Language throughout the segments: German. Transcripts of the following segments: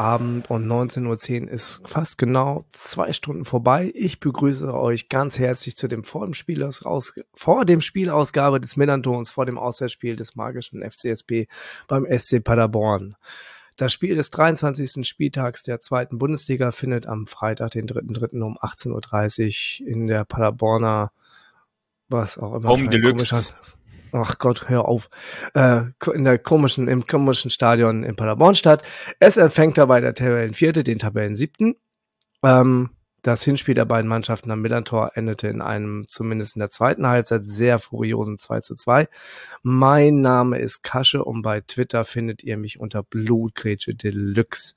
Mittwochabend und 19.10 Uhr ist fast genau zwei Stunden vorbei. Ich begrüße euch ganz herzlich zu dem vor dem, Spiel aus, vor dem Spielausgabe des Millantons, vor dem Auswärtsspiel des magischen FCSB beim SC Paderborn. Das Spiel des 23. Spieltags der zweiten Bundesliga findet am Freitag, den 3.3. um 18.30 Uhr in der Paderborner, was auch immer. Home Deluxe. Ach Gott, hör auf. Äh, in der komischen, im komischen Stadion in Paderborn statt. Es empfängt dabei der Tabellenvierte, den Tabellen siebten. Ähm, das Hinspiel der beiden Mannschaften am Millantor endete in einem, zumindest in der zweiten Halbzeit, sehr furiosen 2 zu 2. Mein Name ist Kasche und bei Twitter findet ihr mich unter Blutgrätsche Deluxe.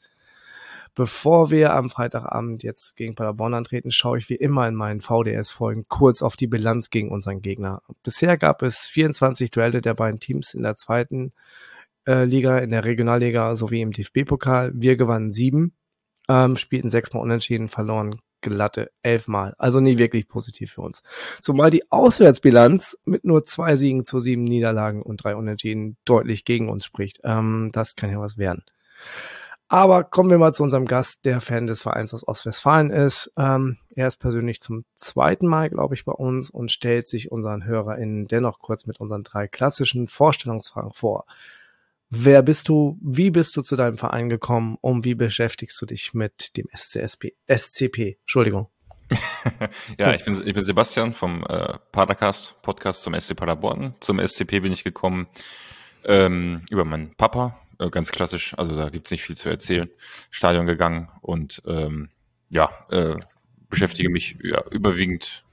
Bevor wir am Freitagabend jetzt gegen Paderborn antreten, schaue ich wie immer in meinen VDS-Folgen kurz auf die Bilanz gegen unseren Gegner. Bisher gab es 24 Duelle der beiden Teams in der zweiten äh, Liga, in der Regionalliga sowie im DFB-Pokal. Wir gewannen sieben, ähm, spielten sechsmal unentschieden, verloren glatte elfmal. Also nie wirklich positiv für uns. Zumal die Auswärtsbilanz mit nur zwei Siegen zu sieben Niederlagen und drei Unentschieden deutlich gegen uns spricht. Ähm, das kann ja was werden. Aber kommen wir mal zu unserem Gast, der Fan des Vereins aus Ostwestfalen ist. Ähm, er ist persönlich zum zweiten Mal, glaube ich, bei uns und stellt sich unseren HörerInnen dennoch kurz mit unseren drei klassischen Vorstellungsfragen vor. Wer bist du? Wie bist du zu deinem Verein gekommen? Und wie beschäftigst du dich mit dem SCSP, SCP? Entschuldigung. ja, ich bin, ich bin Sebastian vom äh, Padercast Podcast zum SC Paderborn. Zum SCP bin ich gekommen ähm, über meinen Papa, ganz klassisch, also da gibt's nicht viel zu erzählen. Stadion gegangen und ähm, ja, äh, beschäftige mich ja, überwiegend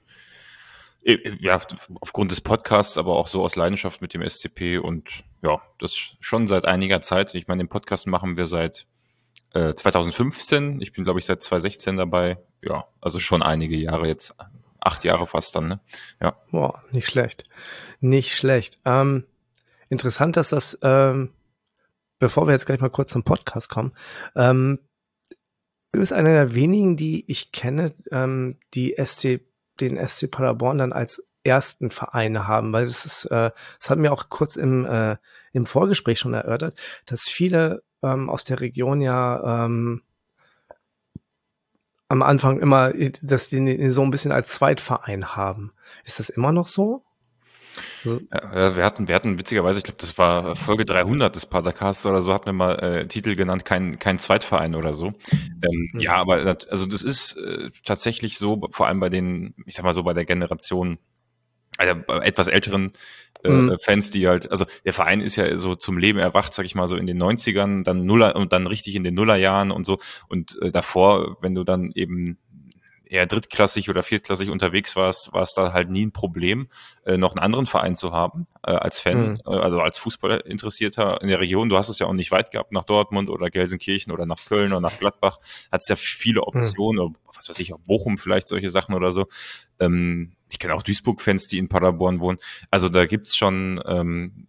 äh, ja, aufgrund des Podcasts, aber auch so aus Leidenschaft mit dem SCP und ja, das schon seit einiger Zeit. Ich meine, den Podcast machen wir seit äh, 2015. Ich bin, glaube ich, seit 2016 dabei. Ja, also schon einige Jahre jetzt. Acht Jahre fast dann, ne? Ja. Boah, nicht schlecht. Nicht schlecht. Ähm, interessant, dass das ähm, bevor wir jetzt gleich mal kurz zum Podcast kommen, ähm, du bist einer der wenigen, die ich kenne, ähm, die SC, den SC Paderborn dann als ersten Vereine haben, weil das ist, äh, das hat mir auch kurz im, äh, im Vorgespräch schon erörtert, dass viele ähm, aus der Region ja ähm, am Anfang immer, dass die so ein bisschen als Zweitverein haben. Ist das immer noch so? Also, ja, wir hatten, wir hatten witzigerweise, ich glaube, das war Folge 300 des Padercasts oder so, hatten wir mal äh, Titel genannt, kein, kein Zweitverein oder so. Ähm, mhm. Ja, aber das, also das ist äh, tatsächlich so, vor allem bei den, ich sag mal so bei der Generation, also etwas älteren äh, mhm. Fans, die halt, also der Verein ist ja so zum Leben erwacht, sag ich mal so in den 90ern, dann Nuller und dann richtig in den Nullerjahren und so. Und äh, davor, wenn du dann eben eher drittklassig oder viertklassig unterwegs warst, war es da halt nie ein Problem, äh, noch einen anderen Verein zu haben äh, als Fan, mhm. äh, also als Fußballinteressierter in der Region. Du hast es ja auch nicht weit gehabt nach Dortmund oder Gelsenkirchen oder nach Köln oder nach Gladbach. Hat es ja viele mhm. Optionen, mhm. oder was weiß ich, auch Bochum vielleicht solche Sachen oder so. Ähm, ich kenne auch Duisburg-Fans, die in Paderborn wohnen. Also da gibt's schon ähm,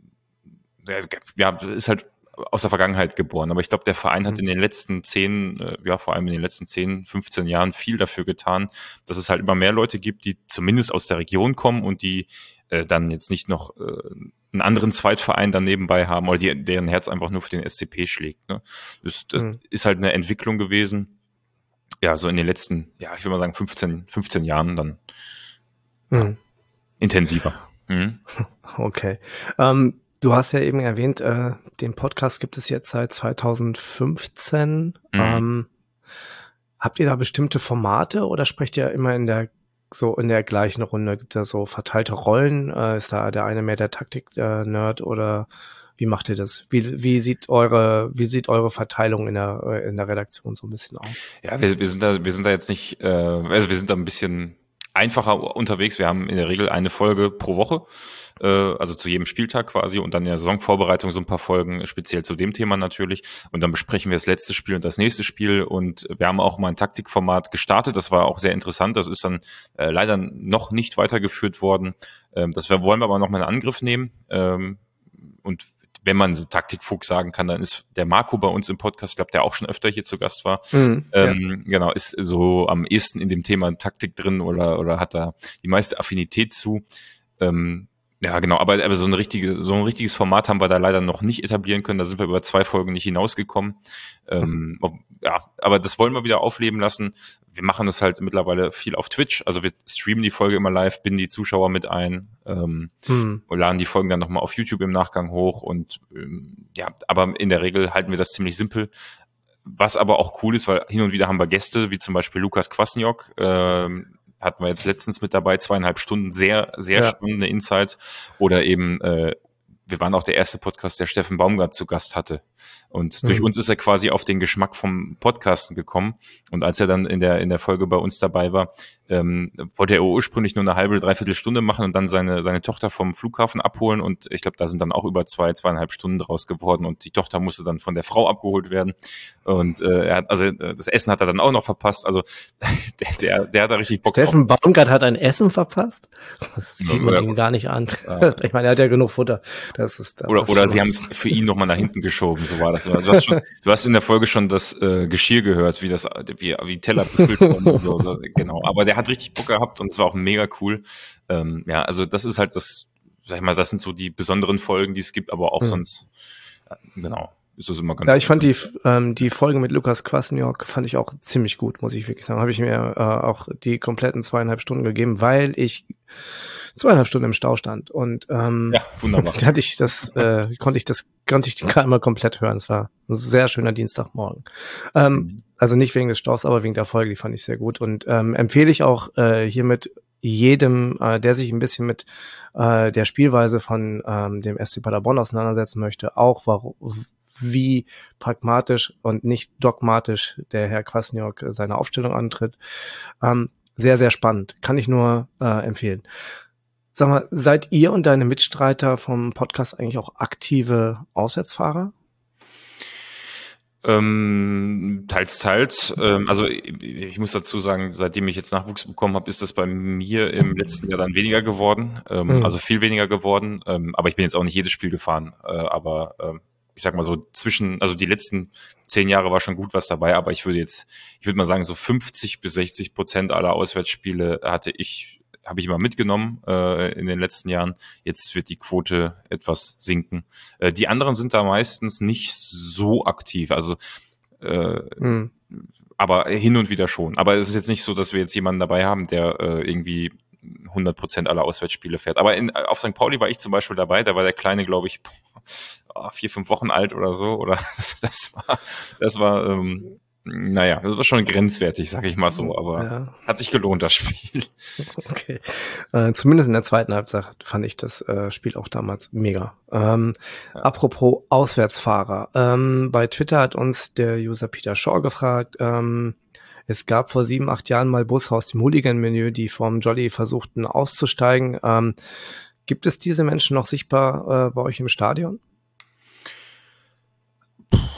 ja, ist halt aus der Vergangenheit geboren. Aber ich glaube, der Verein hat mhm. in den letzten zehn, äh, ja, vor allem in den letzten zehn, 15 Jahren viel dafür getan, dass es halt immer mehr Leute gibt, die zumindest aus der Region kommen und die äh, dann jetzt nicht noch äh, einen anderen Zweitverein dann nebenbei haben oder die, deren Herz einfach nur für den SCP schlägt. Ne? Das, das mhm. ist halt eine Entwicklung gewesen. Ja, so in den letzten, ja, ich würde mal sagen 15, 15 Jahren dann mhm. intensiver. Mhm. Okay. Ähm, Du hast ja eben erwähnt, äh, den Podcast gibt es jetzt seit 2015. Mhm. Ähm, habt ihr da bestimmte Formate oder sprecht ihr immer in der so in der gleichen Runde? Gibt es so verteilte Rollen? Äh, ist da der eine mehr der Taktik-Nerd äh, oder wie macht ihr das? Wie, wie sieht eure, wie sieht eure Verteilung in der, äh, in der Redaktion so ein bisschen aus? Ja, wir, wir sind da, wir sind da jetzt nicht, äh, also wir sind da ein bisschen einfacher unterwegs. Wir haben in der Regel eine Folge pro Woche, äh, also zu jedem Spieltag quasi und dann in der Saisonvorbereitung so ein paar Folgen speziell zu dem Thema natürlich. Und dann besprechen wir das letzte Spiel und das nächste Spiel. Und wir haben auch mal ein Taktikformat gestartet. Das war auch sehr interessant. Das ist dann äh, leider noch nicht weitergeführt worden. Ähm, das wollen wir aber noch mal in Angriff nehmen. Ähm, und wenn man so Taktikfuchs sagen kann, dann ist der Marco bei uns im Podcast, ich glaube, der auch schon öfter hier zu Gast war, mhm, ähm, ja. genau, ist so am ehesten in dem Thema Taktik drin oder, oder hat da die meiste Affinität zu. Ähm, ja, genau, aber, aber so, eine richtige, so ein richtiges Format haben wir da leider noch nicht etablieren können. Da sind wir über zwei Folgen nicht hinausgekommen. Ähm, ja, aber das wollen wir wieder aufleben lassen. Wir machen das halt mittlerweile viel auf Twitch. Also wir streamen die Folge immer live, binden die Zuschauer mit ein ähm, hm. und laden die Folgen dann nochmal auf YouTube im Nachgang hoch. Und ähm, ja, aber in der Regel halten wir das ziemlich simpel. Was aber auch cool ist, weil hin und wieder haben wir Gäste, wie zum Beispiel Lukas Kwasniok, ähm, hatten wir jetzt letztens mit dabei, zweieinhalb Stunden sehr, sehr ja. spannende Insights. Oder eben, äh, wir waren auch der erste Podcast, der Steffen Baumgart zu Gast hatte. Und durch mhm. uns ist er quasi auf den Geschmack vom Podcasten gekommen. Und als er dann in der, in der Folge bei uns dabei war, ähm, wollte er ursprünglich nur eine halbe, dreiviertel Stunde machen und dann seine, seine Tochter vom Flughafen abholen. Und ich glaube, da sind dann auch über zwei, zweieinhalb Stunden draus geworden. Und die Tochter musste dann von der Frau abgeholt werden. Und äh, er hat, also äh, das Essen hat er dann auch noch verpasst. Also der, der, der hat da richtig Bock Steffen drauf. Baumgart hat ein Essen verpasst? Das sieht man ja, ihm gar nicht an. Ja. Ich meine, er hat ja genug Futter. Das ist, das oder oder sie haben es für ihn nochmal nach hinten geschoben, so war das. Du hast, schon, du hast in der Folge schon das äh, Geschirr gehört, wie das, wie, wie Teller befüllt wurden. so, so, genau. Aber der hat richtig Bock gehabt und es war auch mega cool. Ähm, ja, also das ist halt das, sag ich mal, das sind so die besonderen Folgen, die es gibt, aber auch mhm. sonst, äh, genau. Ist das immer ganz ja, ich fand die, ähm, die Folge mit Lukas Kwasniok fand ich auch ziemlich gut, muss ich wirklich sagen. Habe ich mir äh, auch die kompletten zweieinhalb Stunden gegeben, weil ich zweieinhalb Stunden im Stau stand. Und ähm, ja, wunderbar. da hatte ich das, äh, konnte ich das, konnte ich die einmal komplett hören. Es war ein sehr schöner Dienstagmorgen. Ähm, mhm. Also nicht wegen des Staus, aber wegen der Folge, die fand ich sehr gut. Und ähm, empfehle ich auch äh, hiermit jedem, äh, der sich ein bisschen mit äh, der Spielweise von ähm, dem SC Paderborn auseinandersetzen möchte, auch warum, wie pragmatisch und nicht dogmatisch der Herr Kwasniok seine Aufstellung antritt. Ähm, sehr, sehr spannend. Kann ich nur äh, empfehlen. Sag mal, seid ihr und deine Mitstreiter vom Podcast eigentlich auch aktive Auswärtsfahrer? Ähm, teils, teils. Ähm, also ich muss dazu sagen, seitdem ich jetzt Nachwuchs bekommen habe, ist das bei mir im letzten Jahr dann weniger geworden. Ähm, mhm. Also viel weniger geworden. Ähm, aber ich bin jetzt auch nicht jedes Spiel gefahren. Äh, aber äh, ich sag mal so zwischen, also die letzten zehn Jahre war schon gut was dabei, aber ich würde jetzt, ich würde mal sagen, so 50 bis 60 Prozent aller Auswärtsspiele hatte ich habe ich immer mitgenommen äh, in den letzten Jahren. Jetzt wird die Quote etwas sinken. Äh, die anderen sind da meistens nicht so aktiv. Also äh, hm. aber hin und wieder schon. Aber es ist jetzt nicht so, dass wir jetzt jemanden dabei haben, der äh, irgendwie 100 Prozent aller Auswärtsspiele fährt. Aber in, auf St. Pauli war ich zum Beispiel dabei. Da war der Kleine, glaube ich, vier, fünf Wochen alt oder so. Oder das war, das war ähm, naja, das war schon grenzwertig, sag ich mal so, aber ja. hat sich gelohnt, das Spiel. Okay. Äh, zumindest in der zweiten Halbzeit fand ich das äh, Spiel auch damals mega. Ähm, ja. Apropos Auswärtsfahrer. Ähm, bei Twitter hat uns der User Peter Shaw gefragt, ähm, es gab vor sieben, acht Jahren mal Busse aus dem Hooligan-Menü, die vom Jolly versuchten auszusteigen. Ähm, gibt es diese Menschen noch sichtbar äh, bei euch im Stadion?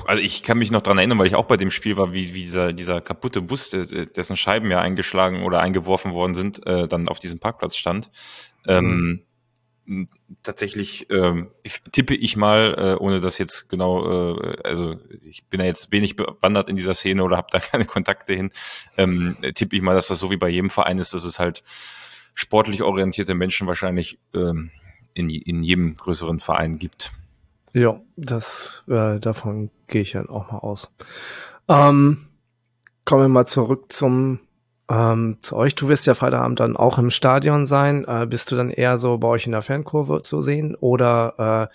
Also ich kann mich noch dran erinnern, weil ich auch bei dem Spiel war, wie, wie dieser, dieser kaputte Bus, dessen Scheiben ja eingeschlagen oder eingeworfen worden sind, äh, dann auf diesem Parkplatz stand. Ähm, mhm. tatsächlich ähm, tippe ich mal, äh, ohne das jetzt genau, äh, also ich bin ja jetzt wenig bewandert in dieser Szene oder habe da keine Kontakte hin, ähm, tippe ich mal, dass das so wie bei jedem Verein ist, dass es halt sportlich orientierte Menschen wahrscheinlich ähm, in, in jedem größeren Verein gibt. Ja, das äh, davon gehe ich dann auch mal aus. Ähm, kommen wir mal zurück zum ähm, zu euch. Du wirst ja Freitagabend dann auch im Stadion sein. Äh, bist du dann eher so bei euch in der Fankurve zu sehen oder äh,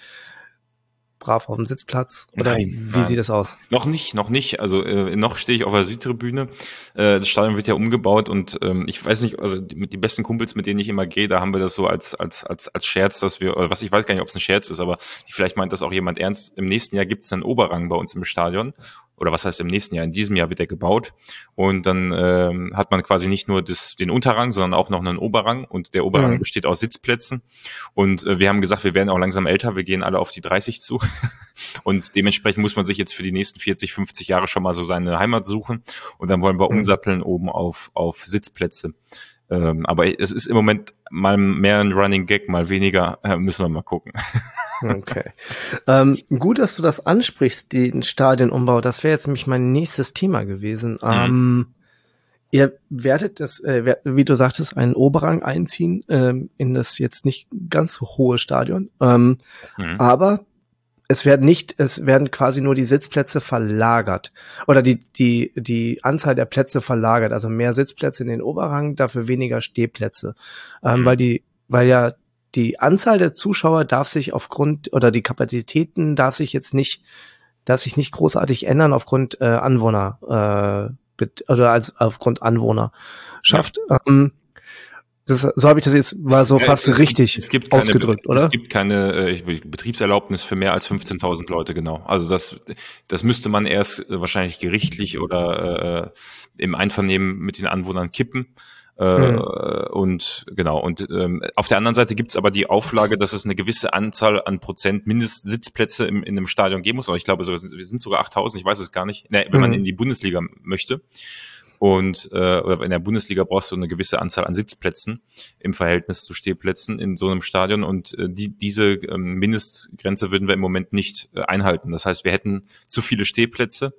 brav auf dem Sitzplatz? Oder nein, wie nein. sieht das aus? Noch nicht, noch nicht. Also äh, noch stehe ich auf der Südtribüne. Äh, das Stadion wird ja umgebaut und ähm, ich weiß nicht, also die, die besten Kumpels, mit denen ich immer gehe, da haben wir das so als als als als Scherz, dass wir, oder was ich weiß gar nicht, ob es ein Scherz ist, aber vielleicht meint das auch jemand ernst. Im nächsten Jahr gibt es einen Oberrang bei uns im Stadion oder was heißt im nächsten Jahr, in diesem Jahr wird er gebaut. Und dann ähm, hat man quasi nicht nur das, den Unterrang, sondern auch noch einen Oberrang. Und der Oberrang mhm. besteht aus Sitzplätzen. Und äh, wir haben gesagt, wir werden auch langsam älter, wir gehen alle auf die 30 zu. und dementsprechend muss man sich jetzt für die nächsten 40, 50 Jahre schon mal so seine Heimat suchen. Und dann wollen wir mhm. umsatteln oben auf, auf Sitzplätze. Ähm, aber es ist im Moment mal mehr ein Running Gag, mal weniger, äh, müssen wir mal gucken. Okay. ähm, gut, dass du das ansprichst, den Stadionumbau. Das wäre jetzt nämlich mein nächstes Thema gewesen. Mhm. Ähm, ihr werdet das, äh, wie du sagtest, einen Oberrang einziehen ähm, in das jetzt nicht ganz so hohe Stadion. Ähm, mhm. Aber es werden nicht, es werden quasi nur die Sitzplätze verlagert oder die die die Anzahl der Plätze verlagert, also mehr Sitzplätze in den Oberrang, dafür weniger Stehplätze, ähm, mhm. weil die weil ja die Anzahl der Zuschauer darf sich aufgrund oder die Kapazitäten darf sich jetzt nicht darf sich nicht großartig ändern aufgrund äh, Anwohner äh, oder als aufgrund Anwohnerschaft. Ja. Ähm, das, so habe ich das jetzt mal so ja, fast es, richtig es gibt keine, ausgedrückt, oder? Es gibt keine äh, Betriebserlaubnis für mehr als 15.000 Leute, genau. Also das, das müsste man erst äh, wahrscheinlich gerichtlich oder äh, im Einvernehmen mit den Anwohnern kippen. Äh, mhm. Und genau, und ähm, auf der anderen Seite gibt's aber die Auflage, dass es eine gewisse Anzahl an Prozent Mindestsitzplätze im, in einem Stadion geben muss. Aber ich glaube, so, wir sind sogar 8000, ich weiß es gar nicht, ne, wenn mhm. man in die Bundesliga möchte. Und äh, in der Bundesliga brauchst du eine gewisse Anzahl an Sitzplätzen im Verhältnis zu Stehplätzen in so einem Stadion. Und äh, die, diese ähm, Mindestgrenze würden wir im Moment nicht äh, einhalten. Das heißt, wir hätten zu viele Stehplätze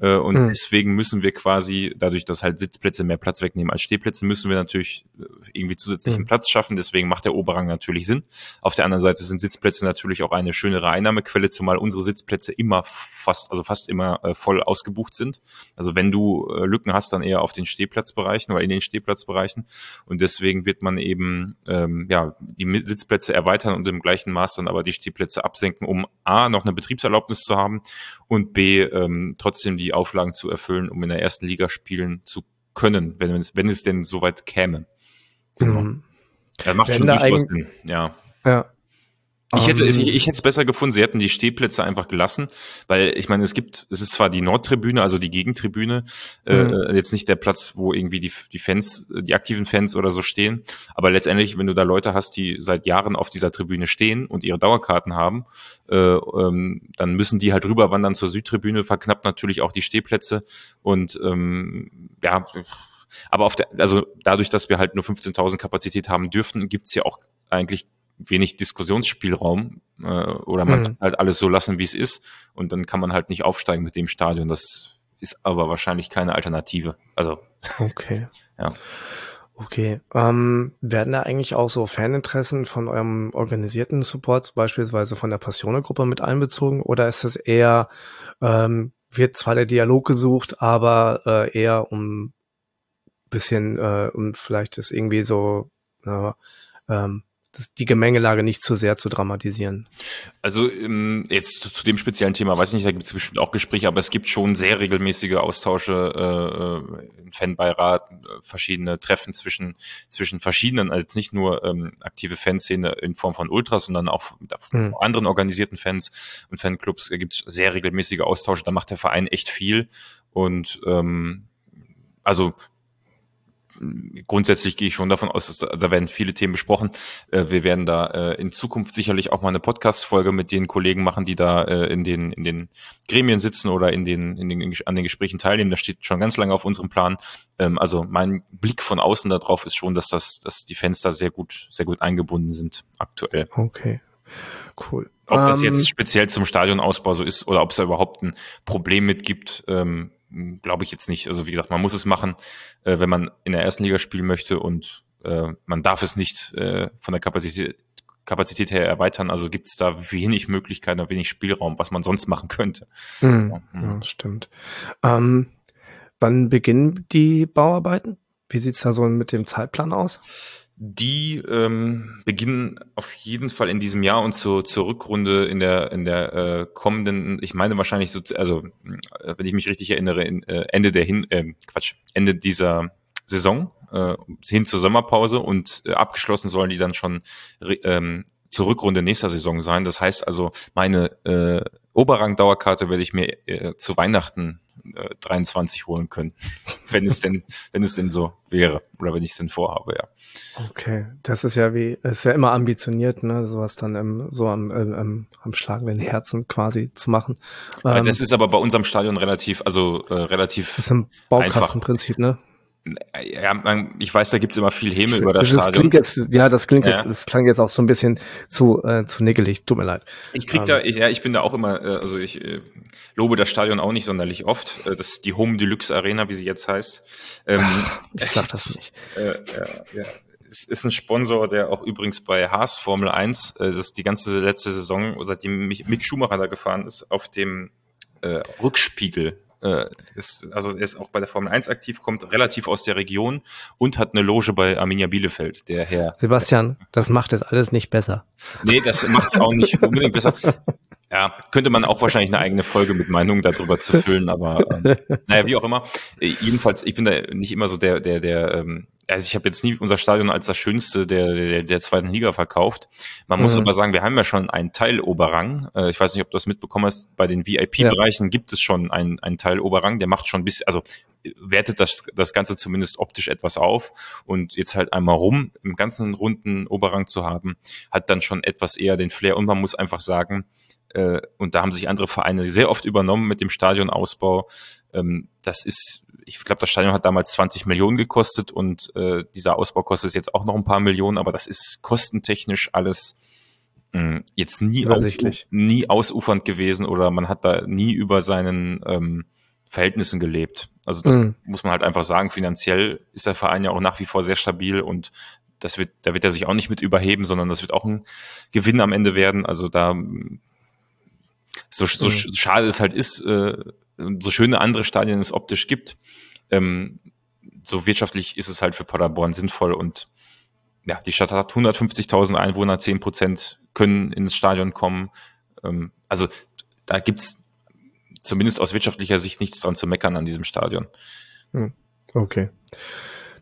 äh, und mhm. deswegen müssen wir quasi, dadurch, dass halt Sitzplätze mehr Platz wegnehmen als Stehplätze, müssen wir natürlich äh, irgendwie zusätzlichen mhm. Platz schaffen. Deswegen macht der Oberrang natürlich Sinn. Auf der anderen Seite sind Sitzplätze natürlich auch eine schönere Einnahmequelle, zumal unsere Sitzplätze immer fast, also fast immer äh, voll ausgebucht sind. Also wenn du äh, Lücken hast, dann eher auf den Stehplatzbereichen oder in den Stehplatzbereichen. Und deswegen wird man eben ähm, ja die Sitzplätze erweitern und im gleichen Maß dann aber die Stehplätze absenken, um A noch eine Betriebserlaubnis zu haben und B ähm, trotzdem die Auflagen zu erfüllen, um in der ersten Liga spielen zu können, wenn es, wenn es denn soweit käme. Genau. Mhm. Ja, macht wenn schon durchaus Sinn, ja. Ja. Ich hätte, um, ich, ich hätte es besser gefunden, sie hätten die Stehplätze einfach gelassen, weil ich meine, es gibt, es ist zwar die Nordtribüne, also die Gegentribüne, äh, mhm. äh, jetzt nicht der Platz, wo irgendwie die, die Fans, die aktiven Fans oder so stehen, aber letztendlich, wenn du da Leute hast, die seit Jahren auf dieser Tribüne stehen und ihre Dauerkarten haben, äh, ähm, dann müssen die halt rüberwandern zur Südtribüne, verknappt natürlich auch die Stehplätze und ähm, ja, aber auf der, also dadurch, dass wir halt nur 15.000 Kapazität haben dürften, gibt's ja auch eigentlich wenig Diskussionsspielraum äh, oder man mhm. halt alles so lassen, wie es ist und dann kann man halt nicht aufsteigen mit dem Stadion. Das ist aber wahrscheinlich keine Alternative. Also okay, ja. Okay, ähm, werden da eigentlich auch so Faninteressen von eurem organisierten Support, beispielsweise von der Passione-Gruppe mit einbezogen, oder ist es eher, ähm, wird zwar der Dialog gesucht, aber äh, eher um bisschen, äh, um vielleicht das irgendwie so, äh, ähm, das, die Gemengelage nicht zu sehr zu dramatisieren. Also ähm, jetzt zu, zu, dem speziellen Thema weiß ich nicht, da gibt es bestimmt auch Gespräche, aber es gibt schon sehr regelmäßige Austausche äh, äh im Fanbeirat, äh, verschiedene Treffen zwischen zwischen verschiedenen, also jetzt nicht nur ähm, aktive Fanszene in Form von Ultras, sondern auch hm. anderen organisierten Fans und Fanclubs gibt es sehr regelmäßige Austausche. Da macht der Verein echt viel und ähm, also grundsätzlich gehe ich schon davon aus, dass da, da werden viele Themen besprochen. Äh, wir werden da äh, in Zukunft sicherlich auch mal eine Podcast-Folge mit den Kollegen machen, die da äh, in den in den Gremien sitzen oder in den, in den an den Gesprächen teilnehmen. Das steht schon ganz lange auf unserem Plan. Ähm, also mein Blick von außen darauf ist schon, dass das, dass die Fenster sehr gut, sehr gut eingebunden sind aktuell. Okay. Cool. Ob das jetzt ähm, speziell zum Stadionausbau so ist oder ob es da überhaupt ein Problem mit gibt, ähm, glaube ich jetzt nicht. Also wie gesagt, man muss es machen, äh, wenn man in der ersten Liga spielen möchte und äh, man darf es nicht äh, von der Kapazität, Kapazität her erweitern. Also gibt es da wenig Möglichkeiten, wenig Spielraum, was man sonst machen könnte. Mhm. Ja, ja, stimmt. Ähm, wann beginnen die Bauarbeiten? Wie sieht's da so mit dem Zeitplan aus? Die ähm, beginnen auf jeden Fall in diesem Jahr und zur, zur Rückrunde in der in der äh, kommenden, ich meine wahrscheinlich so, also äh, wenn ich mich richtig erinnere, in, äh, Ende der hin, äh, Quatsch, Ende dieser Saison äh, hin zur Sommerpause und äh, abgeschlossen sollen die dann schon ähm, zur Rückrunde nächster Saison sein. Das heißt also, meine äh, Oberrang-Dauerkarte werde ich mir äh, zu Weihnachten 23 holen können, wenn es denn, wenn es denn so wäre oder wenn ich es denn vorhabe, ja. Okay, das ist ja wie, ist ja immer ambitioniert, ne, sowas dann im, so am, am, am schlagenden Herzen quasi zu machen. Ähm, das ist aber bei unserem Stadion relativ, also äh, relativ. Das ist ein Baukastenprinzip, ne? Ja, man, ich weiß, da gibt's immer viel Häme über das, das Stadion. Klingt jetzt, ja, das klingt ja. jetzt, das klang jetzt auch so ein bisschen zu, äh, zu nickelig. Tut mir leid. Ich krieg um. da, ich, ja, ich bin da auch immer, äh, also ich äh, lobe das Stadion auch nicht sonderlich oft. Äh, das ist die Home Deluxe Arena, wie sie jetzt heißt. Ähm, Ach, ich sag das nicht. Äh, ja, ja. Es ist ein Sponsor, der auch übrigens bei Haas Formel 1, äh, das ist die ganze letzte Saison, seitdem Mick Schumacher da gefahren ist, auf dem äh, Rückspiegel äh, ist, also er ist auch bei der Formel 1 aktiv, kommt relativ aus der Region und hat eine Loge bei Arminia Bielefeld, der Herr. Sebastian, das macht es alles nicht besser. Nee, das macht es auch nicht unbedingt besser. Ja, könnte man auch wahrscheinlich eine eigene Folge mit Meinungen darüber zu füllen, aber ähm, naja, wie auch immer. Äh, jedenfalls, ich bin da nicht immer so der, der, der, ähm, also ich habe jetzt nie unser Stadion als das Schönste der, der, der zweiten Liga verkauft. Man muss mhm. aber sagen, wir haben ja schon einen Teil Oberrang. Äh, ich weiß nicht, ob du das mitbekommen hast, bei den VIP-Bereichen ja. gibt es schon einen, einen Teil Oberrang, der macht schon ein bisschen, also wertet das, das Ganze zumindest optisch etwas auf. Und jetzt halt einmal rum, im ganzen runden Oberrang zu haben, hat dann schon etwas eher den Flair. Und man muss einfach sagen, äh, und da haben sich andere Vereine sehr oft übernommen mit dem Stadionausbau. Ähm, das ist, ich glaube, das Stadion hat damals 20 Millionen gekostet und äh, dieser Ausbau kostet jetzt auch noch ein paar Millionen, aber das ist kostentechnisch alles mh, jetzt nie, aus, nie ausufernd gewesen oder man hat da nie über seinen ähm, Verhältnissen gelebt. Also das mhm. muss man halt einfach sagen. Finanziell ist der Verein ja auch nach wie vor sehr stabil und das wird, da wird er sich auch nicht mit überheben, sondern das wird auch ein Gewinn am Ende werden. Also da so, so mhm. schade es halt ist, äh, so schöne andere Stadien es optisch gibt, ähm, so wirtschaftlich ist es halt für Paderborn sinnvoll und ja, die Stadt hat 150.000 Einwohner, 10 Prozent können ins Stadion kommen. Ähm, also da gibt's zumindest aus wirtschaftlicher Sicht nichts dran zu meckern an diesem Stadion. Hm, okay.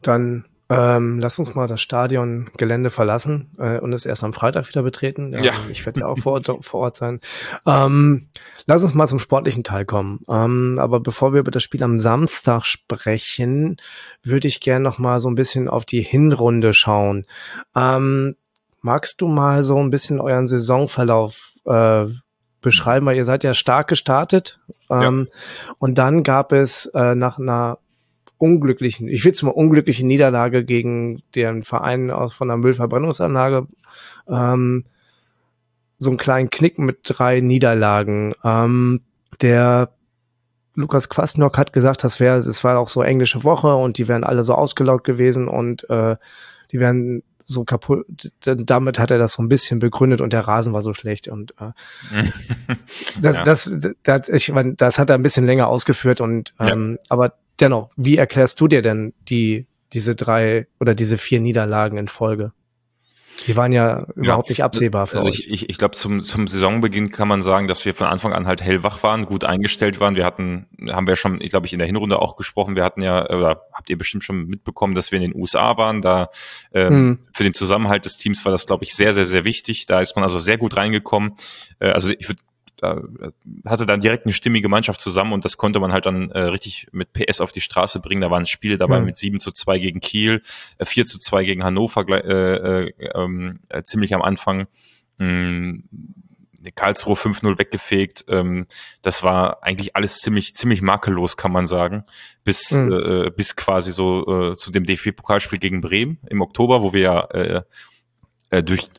Dann ähm, lass uns mal das Stadiongelände verlassen äh, und es erst am Freitag wieder betreten. Ja, ja. Ich werde ja auch vor Ort, vor Ort sein. Ähm, lass uns mal zum sportlichen Teil kommen. Ähm, aber bevor wir über das Spiel am Samstag sprechen, würde ich gerne noch mal so ein bisschen auf die Hinrunde schauen. Ähm, magst du mal so ein bisschen euren Saisonverlauf äh, beschreiben? Weil ihr seid ja stark gestartet. Ähm, ja. Und dann gab es äh, nach einer unglücklichen, ich will es mal unglückliche Niederlage gegen den Verein aus von der Müllverbrennungsanlage, ähm, so einen kleinen Knick mit drei Niederlagen. Ähm, der Lukas Kwasniok hat gesagt, das wäre, das war auch so englische Woche und die wären alle so ausgelaugt gewesen und äh, die wären so kaputt. Damit hat er das so ein bisschen begründet und der Rasen war so schlecht und äh, das, ja. das, das, das, ich meine, das hat er ein bisschen länger ausgeführt und ähm, ja. aber dennoch, wie erklärst du dir denn die, diese drei oder diese vier Niederlagen in Folge? Die waren ja überhaupt ja, nicht absehbar für also euch. Ich, ich, ich glaube, zum, zum Saisonbeginn kann man sagen, dass wir von Anfang an halt hellwach waren, gut eingestellt waren. Wir hatten, haben wir schon, ich glaube ich, in der Hinrunde auch gesprochen, wir hatten ja, oder habt ihr bestimmt schon mitbekommen, dass wir in den USA waren. Da ähm, hm. für den Zusammenhalt des Teams war das, glaube ich, sehr, sehr, sehr wichtig. Da ist man also sehr gut reingekommen. Äh, also ich würde da hatte dann direkt eine stimmige Mannschaft zusammen und das konnte man halt dann äh, richtig mit PS auf die Straße bringen. Da waren Spiele dabei mhm. mit 7 zu 2 gegen Kiel, äh, 4 zu 2 gegen Hannover äh, äh, ähm, äh, ziemlich am Anfang. Mh, Karlsruhe 5-0 weggefegt. Ähm, das war eigentlich alles ziemlich, ziemlich makellos, kann man sagen. Bis, mhm. äh, bis quasi so äh, zu dem DFB-Pokalspiel gegen Bremen im Oktober, wo wir ja äh, äh, durch,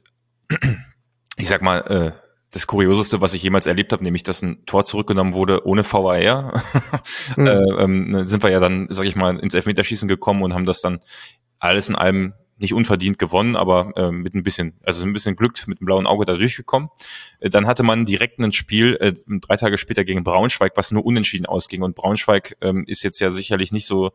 ich sag mal, äh, das Kurioseste, was ich jemals erlebt habe, nämlich dass ein Tor zurückgenommen wurde ohne VAR. mhm. äh, ähm, sind wir ja dann, sag ich mal, ins Elfmeterschießen gekommen und haben das dann alles in allem nicht unverdient gewonnen, aber äh, mit ein bisschen, also ein bisschen Glück mit dem blauen Auge da durchgekommen. Äh, dann hatte man direkt ein Spiel äh, drei Tage später gegen Braunschweig, was nur unentschieden ausging. Und Braunschweig ähm, ist jetzt ja sicherlich nicht so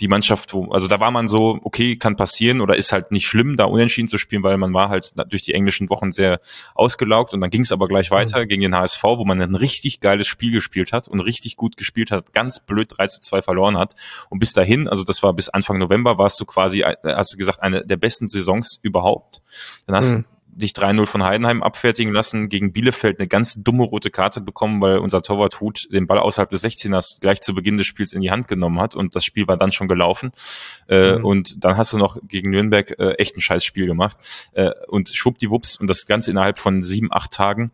die Mannschaft, wo, also da war man so, okay, kann passieren oder ist halt nicht schlimm, da unentschieden zu spielen, weil man war halt durch die englischen Wochen sehr ausgelaugt und dann ging es aber gleich weiter mhm. gegen den HSV, wo man ein richtig geiles Spiel gespielt hat und richtig gut gespielt hat, ganz blöd 3 zu 2 verloren hat. Und bis dahin, also das war bis Anfang November, warst du quasi, äh, hast du gesagt, eine der besten Saisons überhaupt. Dann hast mhm dich 3-0 von Heidenheim abfertigen lassen, gegen Bielefeld eine ganz dumme rote Karte bekommen, weil unser Torwart Hut den Ball außerhalb des 16ers gleich zu Beginn des Spiels in die Hand genommen hat und das Spiel war dann schon gelaufen. Äh, mhm. Und dann hast du noch gegen Nürnberg äh, echt ein scheiß Spiel gemacht. Äh, und schwuppdiwupps und das Ganze innerhalb von sieben, acht Tagen.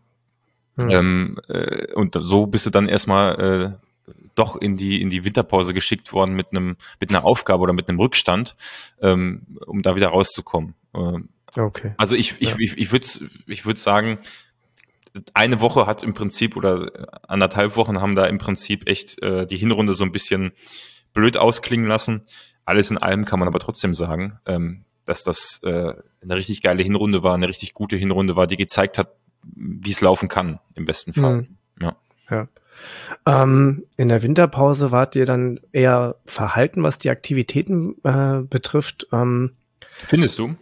Mhm. Ähm, äh, und so bist du dann erstmal äh, doch in die, in die Winterpause geschickt worden mit einem, mit einer Aufgabe oder mit einem Rückstand, ähm, um da wieder rauszukommen. Ähm, okay. Also ich, ich, ja. ich, ich würde ich würd sagen, eine Woche hat im Prinzip oder anderthalb Wochen haben da im Prinzip echt äh, die Hinrunde so ein bisschen blöd ausklingen lassen. Alles in allem kann man aber trotzdem sagen, ähm, dass das äh, eine richtig geile Hinrunde war, eine richtig gute Hinrunde war, die gezeigt hat, wie es laufen kann, im besten Fall. Mhm. Ja. ja. Ähm, in der Winterpause wart ihr dann eher verhalten, was die Aktivitäten äh, betrifft. Ähm, Findest du?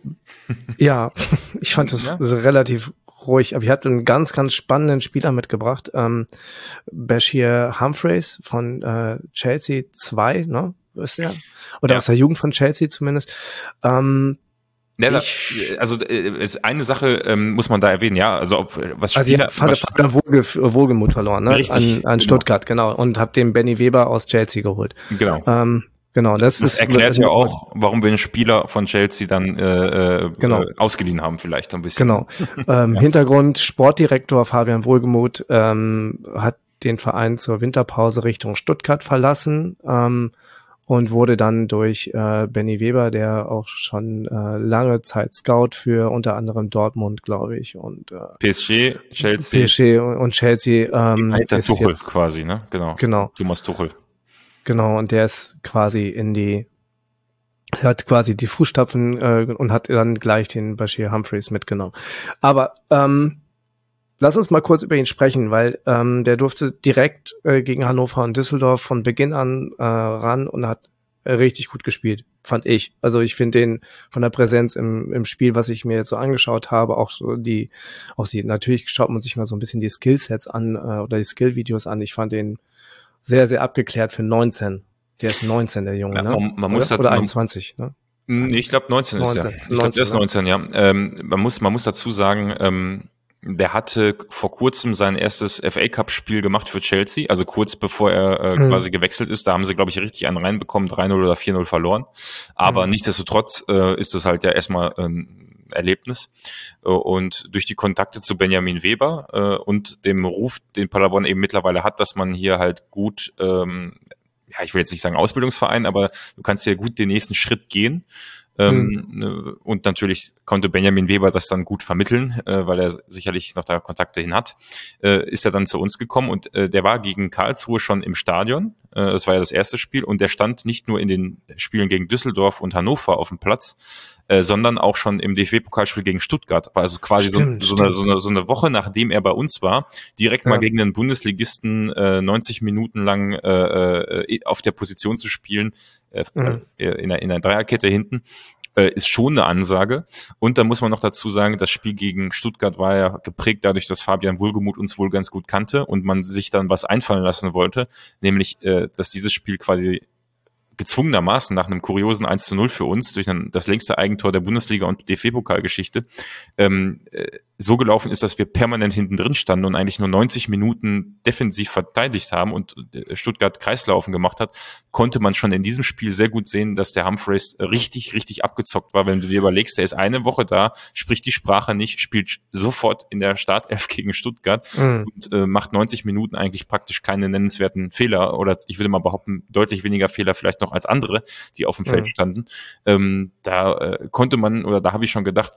ja, ich fand das ja? relativ ruhig, aber ich hatte einen ganz, ganz spannenden Spieler mitgebracht. Ähm, Bashir Humphreys von äh, Chelsea 2, ne? Ist der? Oder ja. aus der Jugend von Chelsea zumindest. Ähm, ja, ich, also äh, ist eine Sache ähm, muss man da erwähnen, ja. Also ob, was also Spieler, also ich habe Wohlge Wohlgemut verloren, ne? Richtig, an, an Stuttgart, genau. Und habe den Benny Weber aus Chelsea geholt. Genau. Ähm, Genau, das, das ist, erklärt ja auch, warum wir einen Spieler von Chelsea dann äh, äh, genau. äh, ausgeliehen haben, vielleicht ein bisschen. Genau. ähm, ja. Hintergrund: Sportdirektor Fabian Wohlgemuth ähm, hat den Verein zur Winterpause Richtung Stuttgart verlassen ähm, und wurde dann durch äh, Benny Weber, der auch schon äh, lange Zeit Scout für unter anderem Dortmund, glaube ich, und äh, PSG, Chelsea, PSG und Chelsea. Ähm, Alter Tuchel jetzt, quasi, ne? Genau. Genau. Thomas Tuchel. Genau, und der ist quasi in die, hat quasi die Fußstapfen äh, und hat dann gleich den Bashir Humphreys mitgenommen. Aber ähm, lass uns mal kurz über ihn sprechen, weil ähm, der durfte direkt äh, gegen Hannover und Düsseldorf von Beginn an äh, ran und hat richtig gut gespielt, fand ich. Also ich finde den von der Präsenz im, im Spiel, was ich mir jetzt so angeschaut habe, auch so die, auch die, natürlich schaut man sich mal so ein bisschen die Skillsets an äh, oder die Skillvideos an. Ich fand den sehr, sehr abgeklärt für 19. Der ist 19, der Junge, ja, ne? Man, man muss oder, oder 21, ne? Nee, ich glaube 19, 19 ist er. Ich glaube, der ist 19, ne? ja. Ähm, man, muss, man muss dazu sagen, ähm, der hatte vor kurzem sein erstes FA Cup Spiel gemacht für Chelsea, also kurz bevor er äh, mhm. quasi gewechselt ist. Da haben sie, glaube ich, richtig einen reinbekommen, 3-0 oder 4-0 verloren. Aber mhm. nichtsdestotrotz äh, ist das halt ja erstmal ein Erlebnis. Äh, und durch die Kontakte zu Benjamin Weber äh, und dem Ruf, den Paderborn eben mittlerweile hat, dass man hier halt gut, ähm, ja, ich will jetzt nicht sagen Ausbildungsverein, aber du kannst hier gut den nächsten Schritt gehen. Ähm, mhm. Und natürlich konnte Benjamin Weber das dann gut vermitteln, äh, weil er sicherlich noch da Kontakte hin hat. Äh, ist er dann zu uns gekommen und äh, der war gegen Karlsruhe schon im Stadion. Äh, das war ja das erste Spiel und der stand nicht nur in den Spielen gegen Düsseldorf und Hannover auf dem Platz, äh, sondern auch schon im DFB-Pokalspiel gegen Stuttgart. War also quasi stimmt, so, so, eine, so, eine, so eine Woche, nachdem er bei uns war, direkt ja. mal gegen den Bundesligisten äh, 90 Minuten lang äh, äh, auf der Position zu spielen, äh, mhm. Äh, in, einer, in einer Dreierkette hinten äh, ist schon eine Ansage. Und da muss man noch dazu sagen, das Spiel gegen Stuttgart war ja geprägt dadurch, dass Fabian Wohlgemuth uns wohl ganz gut kannte und man sich dann was einfallen lassen wollte, nämlich, äh, dass dieses Spiel quasi gezwungenermaßen nach einem kuriosen 1 zu 0 für uns durch ein, das längste Eigentor der Bundesliga und DFB-Pokalgeschichte ähm, äh, so gelaufen ist, dass wir permanent hinten drin standen und eigentlich nur 90 Minuten defensiv verteidigt haben und äh, Stuttgart Kreislaufen gemacht hat, konnte man schon in diesem Spiel sehr gut sehen, dass der Humphreys richtig, richtig abgezockt war. Wenn du dir überlegst, der ist eine Woche da, spricht die Sprache nicht, spielt sofort in der Startelf gegen Stuttgart mhm. und äh, macht 90 Minuten eigentlich praktisch keine nennenswerten Fehler oder ich würde mal behaupten, deutlich weniger Fehler vielleicht noch als andere, die auf dem Feld mhm. standen. Ähm, da äh, konnte man oder da habe ich schon gedacht,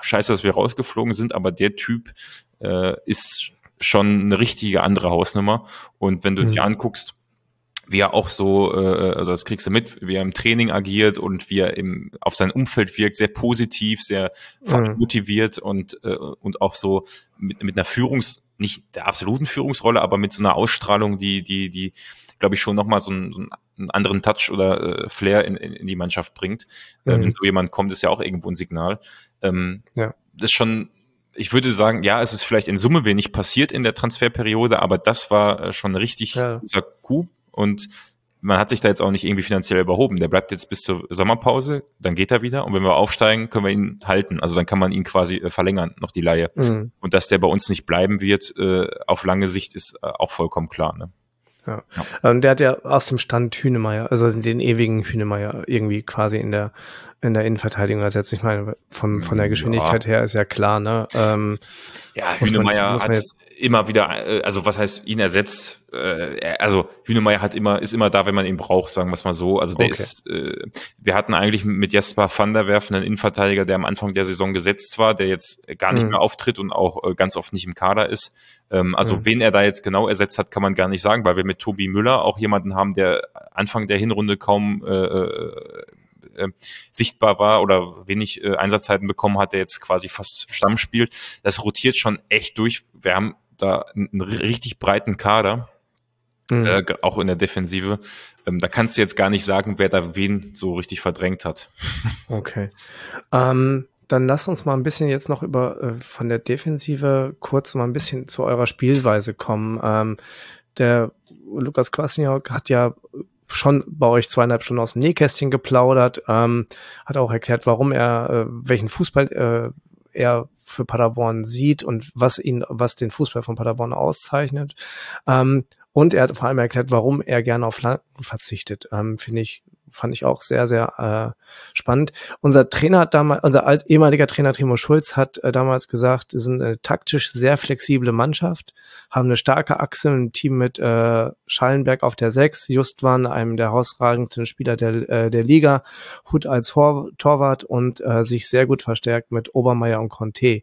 scheiße, dass wir rausgeflogen sind, aber der Typ äh, ist schon eine richtige andere Hausnummer. Und wenn du mhm. dir anguckst, wie er auch so, äh, also das kriegst du mit, wie er im Training agiert und wie er im, auf sein Umfeld wirkt, sehr positiv, sehr mhm. motiviert und, äh, und auch so mit, mit einer Führungs, nicht der absoluten Führungsrolle, aber mit so einer Ausstrahlung, die, die, die, glaube ich, schon nochmal so, ein, so einen anderen Touch oder äh, Flair in, in, in die Mannschaft bringt. Mhm. Wenn so jemand kommt, ist ja auch irgendwo ein Signal. Ähm, ja. Das ist schon ich würde sagen, ja, es ist vielleicht in Summe wenig passiert in der Transferperiode, aber das war äh, schon ein richtig ja. guter Coup und man hat sich da jetzt auch nicht irgendwie finanziell überhoben. Der bleibt jetzt bis zur Sommerpause, dann geht er wieder und wenn wir aufsteigen, können wir ihn halten. Also dann kann man ihn quasi äh, verlängern, noch die Leihe. Mhm. Und dass der bei uns nicht bleiben wird, äh, auf lange Sicht ist äh, auch vollkommen klar. Ne? Ja. ja. Und der hat ja aus dem Stand Hünemeyer, also den ewigen Hünemeyer irgendwie quasi in der in der Innenverteidigung ersetzt. Ich meine, von, von der Geschwindigkeit ja. her ist ja klar, ne? Ähm, ja, Hünemeyer hat jetzt immer wieder, äh, also was heißt ihn ersetzt? äh, also Hünemeyer hat immer, ist immer da, wenn man ihn braucht, sagen wir es mal so. Also der okay. ist, äh, wir hatten eigentlich mit Jesper van der Werf einen Innenverteidiger, der am Anfang der Saison gesetzt war, der jetzt gar nicht mhm. mehr auftritt und auch äh, ganz oft nicht im Kader ist. Ähm, also mhm. wen er da jetzt genau ersetzt hat, kann man gar nicht sagen, weil wir mit Tobi Müller auch jemanden haben, der Anfang der Hinrunde kaum äh, äh, sichtbar war oder wenig äh, Einsatzzeiten bekommen hat, der jetzt quasi fast Stamm spielt. Das rotiert schon echt durch. Wir haben da einen richtig breiten Kader. Mhm. Äh, auch in der Defensive. Ähm, da kannst du jetzt gar nicht sagen, wer da wen so richtig verdrängt hat. Okay. Ähm, dann lasst uns mal ein bisschen jetzt noch über äh, von der Defensive kurz mal ein bisschen zu eurer Spielweise kommen. Ähm, der Lukas Kwasniok hat ja schon bei euch zweieinhalb Stunden aus dem Nähkästchen geplaudert, ähm, hat auch erklärt, warum er, äh, welchen Fußball äh, er für Paderborn sieht und was ihn, was den Fußball von Paderborn auszeichnet. Ähm, und er hat vor allem erklärt, warum er gerne auf Flanken verzichtet. Ähm, Finde ich fand ich auch sehr, sehr äh, spannend. Unser Trainer hat damals, unser alt, ehemaliger Trainer Timo Schulz hat äh, damals gesagt, wir sind eine taktisch sehr flexible Mannschaft, haben eine starke Achse, ein Team mit äh, Schallenberg auf der 6, Justwan, einem der herausragendsten Spieler der, äh, der Liga, Hut als Tor Torwart und äh, sich sehr gut verstärkt mit Obermeier und Conte.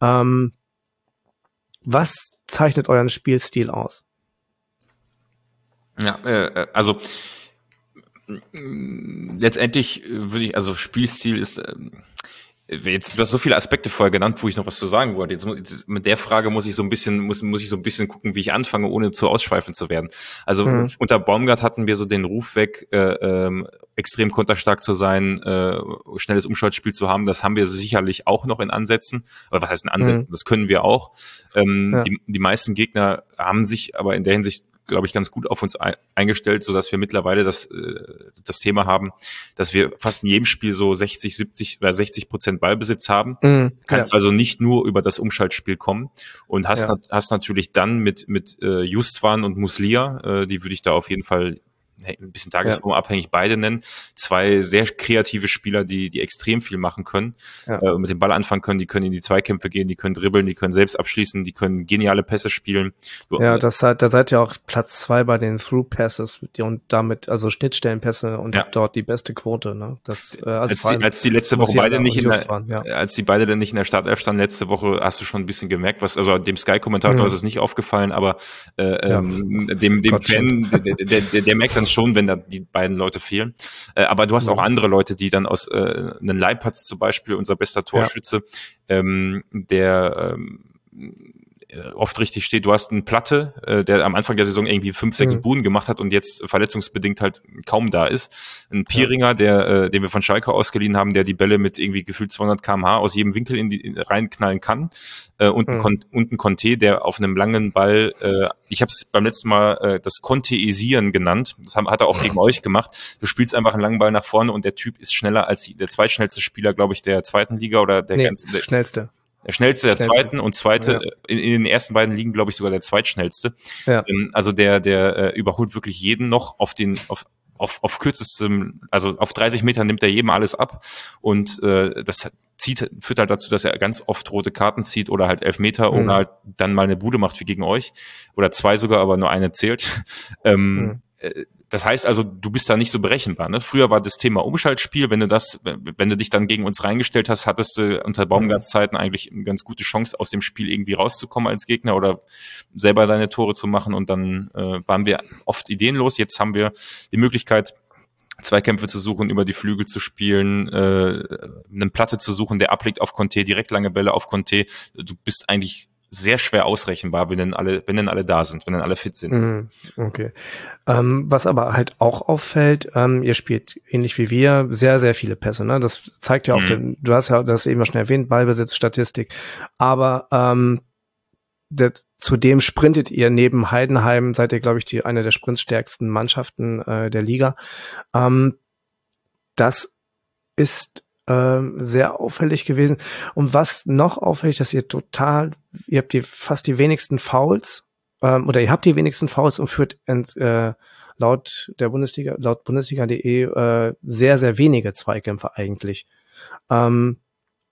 Ähm, was zeichnet euren Spielstil aus? Ja, äh, äh also letztendlich äh, würde ich, also Spielstil ist, äh, jetzt, du hast so viele Aspekte vorher genannt, wo ich noch was zu sagen wollte. Jetzt, jetzt mit der Frage muss ich so ein bisschen, muss, muss ich so ein bisschen gucken, wie ich anfange, ohne zu ausschweifend zu werden. Also mhm. unter Baumgart hatten wir so den Ruf weg, äh, ähm, extrem konterstark zu sein, äh, schnelles Umschaltspiel zu haben. Das haben wir sicherlich auch noch in Ansätzen. Oder was heißt in Ansätzen? Mhm. Das können wir auch. Ähm, ja. die, die meisten Gegner haben sich aber in der Hinsicht glaube ich, ganz gut auf uns eingestellt, so dass wir mittlerweile das, äh, das Thema haben, dass wir fast in jedem Spiel so 60, 70 oder 60 Prozent Ballbesitz haben. Mhm, Kannst ja. also nicht nur über das Umschaltspiel kommen und hast, ja. hast natürlich dann mit, mit äh, Justwan und Muslia, äh, die würde ich da auf jeden Fall ein bisschen tagesformabhängig ja. beide nennen. Zwei sehr kreative Spieler, die, die extrem viel machen können, ja. äh, mit dem Ball anfangen können, die können in die Zweikämpfe gehen, die können dribbeln, die können selbst abschließen, die können geniale Pässe spielen. Du, ja, das seid, da seid ihr auch Platz zwei bei den Through Passes und damit, also Schnittstellenpässe und ja. dort die beste Quote, ne? Das, äh, also als, die, als die letzte Woche beide nicht in der, waren, ja. als die beide dann nicht in der Startelf standen letzte Woche, hast du schon ein bisschen gemerkt, was, also dem Sky-Kommentator mhm. ist es nicht aufgefallen, aber äh, ähm, dem, dem Fan, der, der, der, der merkt dann schon, wenn da die beiden Leute fehlen. Äh, aber du hast auch andere Leute, die dann aus äh, einen Leipertz zum Beispiel, unser bester Torschütze, ja. ähm, der ähm, äh, oft richtig steht. Du hast einen Platte, äh, der am Anfang der Saison irgendwie fünf, sechs mhm. Buden gemacht hat und jetzt verletzungsbedingt halt kaum da ist. Ein Pieringer, der, äh, den wir von Schalke ausgeliehen haben, der die Bälle mit irgendwie gefühlt 200 kmh aus jedem Winkel in die reinknallen kann. Äh, und, mhm. ein und ein Conte, der auf einem langen Ball, äh, ich habe es beim letzten Mal äh, das Conteisieren genannt. Das haben, hat er auch gegen euch gemacht. Du spielst einfach einen langen Ball nach vorne und der Typ ist schneller als der zweitschnellste Spieler, glaube ich, der zweiten Liga oder der nee, ganzen. Der schnellste. Der schnellste der schnellste. zweiten und zweite, ja. in, in, den ersten beiden liegen, glaube ich, sogar der zweitschnellste. Ja. Ähm, also der, der äh, überholt wirklich jeden noch auf den, auf, auf, auf kürzestem, also auf 30 Metern nimmt er jedem alles ab. Und äh, das zieht, führt halt dazu, dass er ganz oft rote Karten zieht oder halt elf Meter mhm. oder halt dann mal eine Bude macht wie gegen euch. Oder zwei sogar, aber nur eine zählt. ähm, mhm. Das heißt also, du bist da nicht so berechenbar. Ne? Früher war das Thema Umschaltspiel, wenn du das, wenn du dich dann gegen uns reingestellt hast, hattest du unter Baumgarts Zeiten eigentlich eine ganz gute Chance, aus dem Spiel irgendwie rauszukommen als Gegner oder selber deine Tore zu machen. Und dann äh, waren wir oft ideenlos. Jetzt haben wir die Möglichkeit, Zweikämpfe zu suchen, über die Flügel zu spielen, äh, eine Platte zu suchen, der ablegt auf Conte, direkt lange Bälle auf Conte. Du bist eigentlich sehr schwer ausrechenbar, wenn denn alle, wenn denn alle da sind, wenn denn alle fit sind. Mhm, okay. Ähm, was aber halt auch auffällt, ähm, ihr spielt ähnlich wie wir sehr, sehr viele Pässe. Ne? Das zeigt ja auch, mhm. den, du hast ja das eben schon erwähnt, Ballbesitzstatistik. Aber ähm, der, zudem sprintet ihr neben Heidenheim, seid ihr, glaube ich, die eine der sprintstärksten Mannschaften äh, der Liga. Ähm, das ist ähm, sehr auffällig gewesen. Und was noch auffällig, dass ihr total, ihr habt die fast die wenigsten Fouls ähm, oder ihr habt die wenigsten Fouls und führt ins, äh, laut der Bundesliga, laut Bundesliga.de äh, sehr, sehr wenige Zweikämpfe eigentlich. Ähm,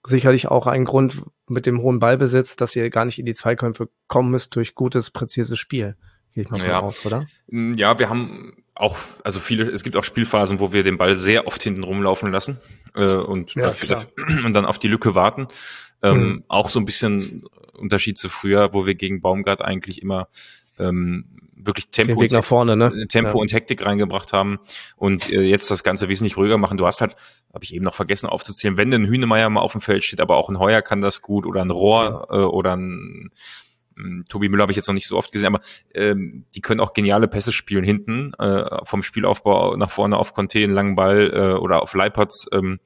sicherlich auch ein Grund mit dem hohen Ballbesitz, dass ihr gar nicht in die Zweikämpfe kommen müsst durch gutes, präzises Spiel. gehe ich mal von Ja. aus, oder? Ja, wir haben auch, also viele, es gibt auch Spielphasen, wo wir den Ball sehr oft hinten rumlaufen lassen äh, und, Ja, dafür, und dann auf die Lücke warten. Ähm, Mhm. Auch so ein bisschen Unterschied zu früher, wo wir gegen Baumgart eigentlich immer ähm, wirklich Tempo, nach vorne, ne? Tempo Ja. und Hektik reingebracht haben und äh, jetzt das Ganze wesentlich ruhiger machen. Du hast halt, habe ich eben noch vergessen aufzuzählen, wenn ein Hühnemeier mal auf dem Feld steht, aber auch ein Heuer kann das gut oder ein Rohr äh, oder ein Tobi Müller habe ich jetzt noch nicht so oft gesehen, aber ähm, die können auch geniale Pässe spielen hinten, äh, vom Spielaufbau nach vorne auf Conte, einen langen Ball äh, oder auf Leipertz. Ähm,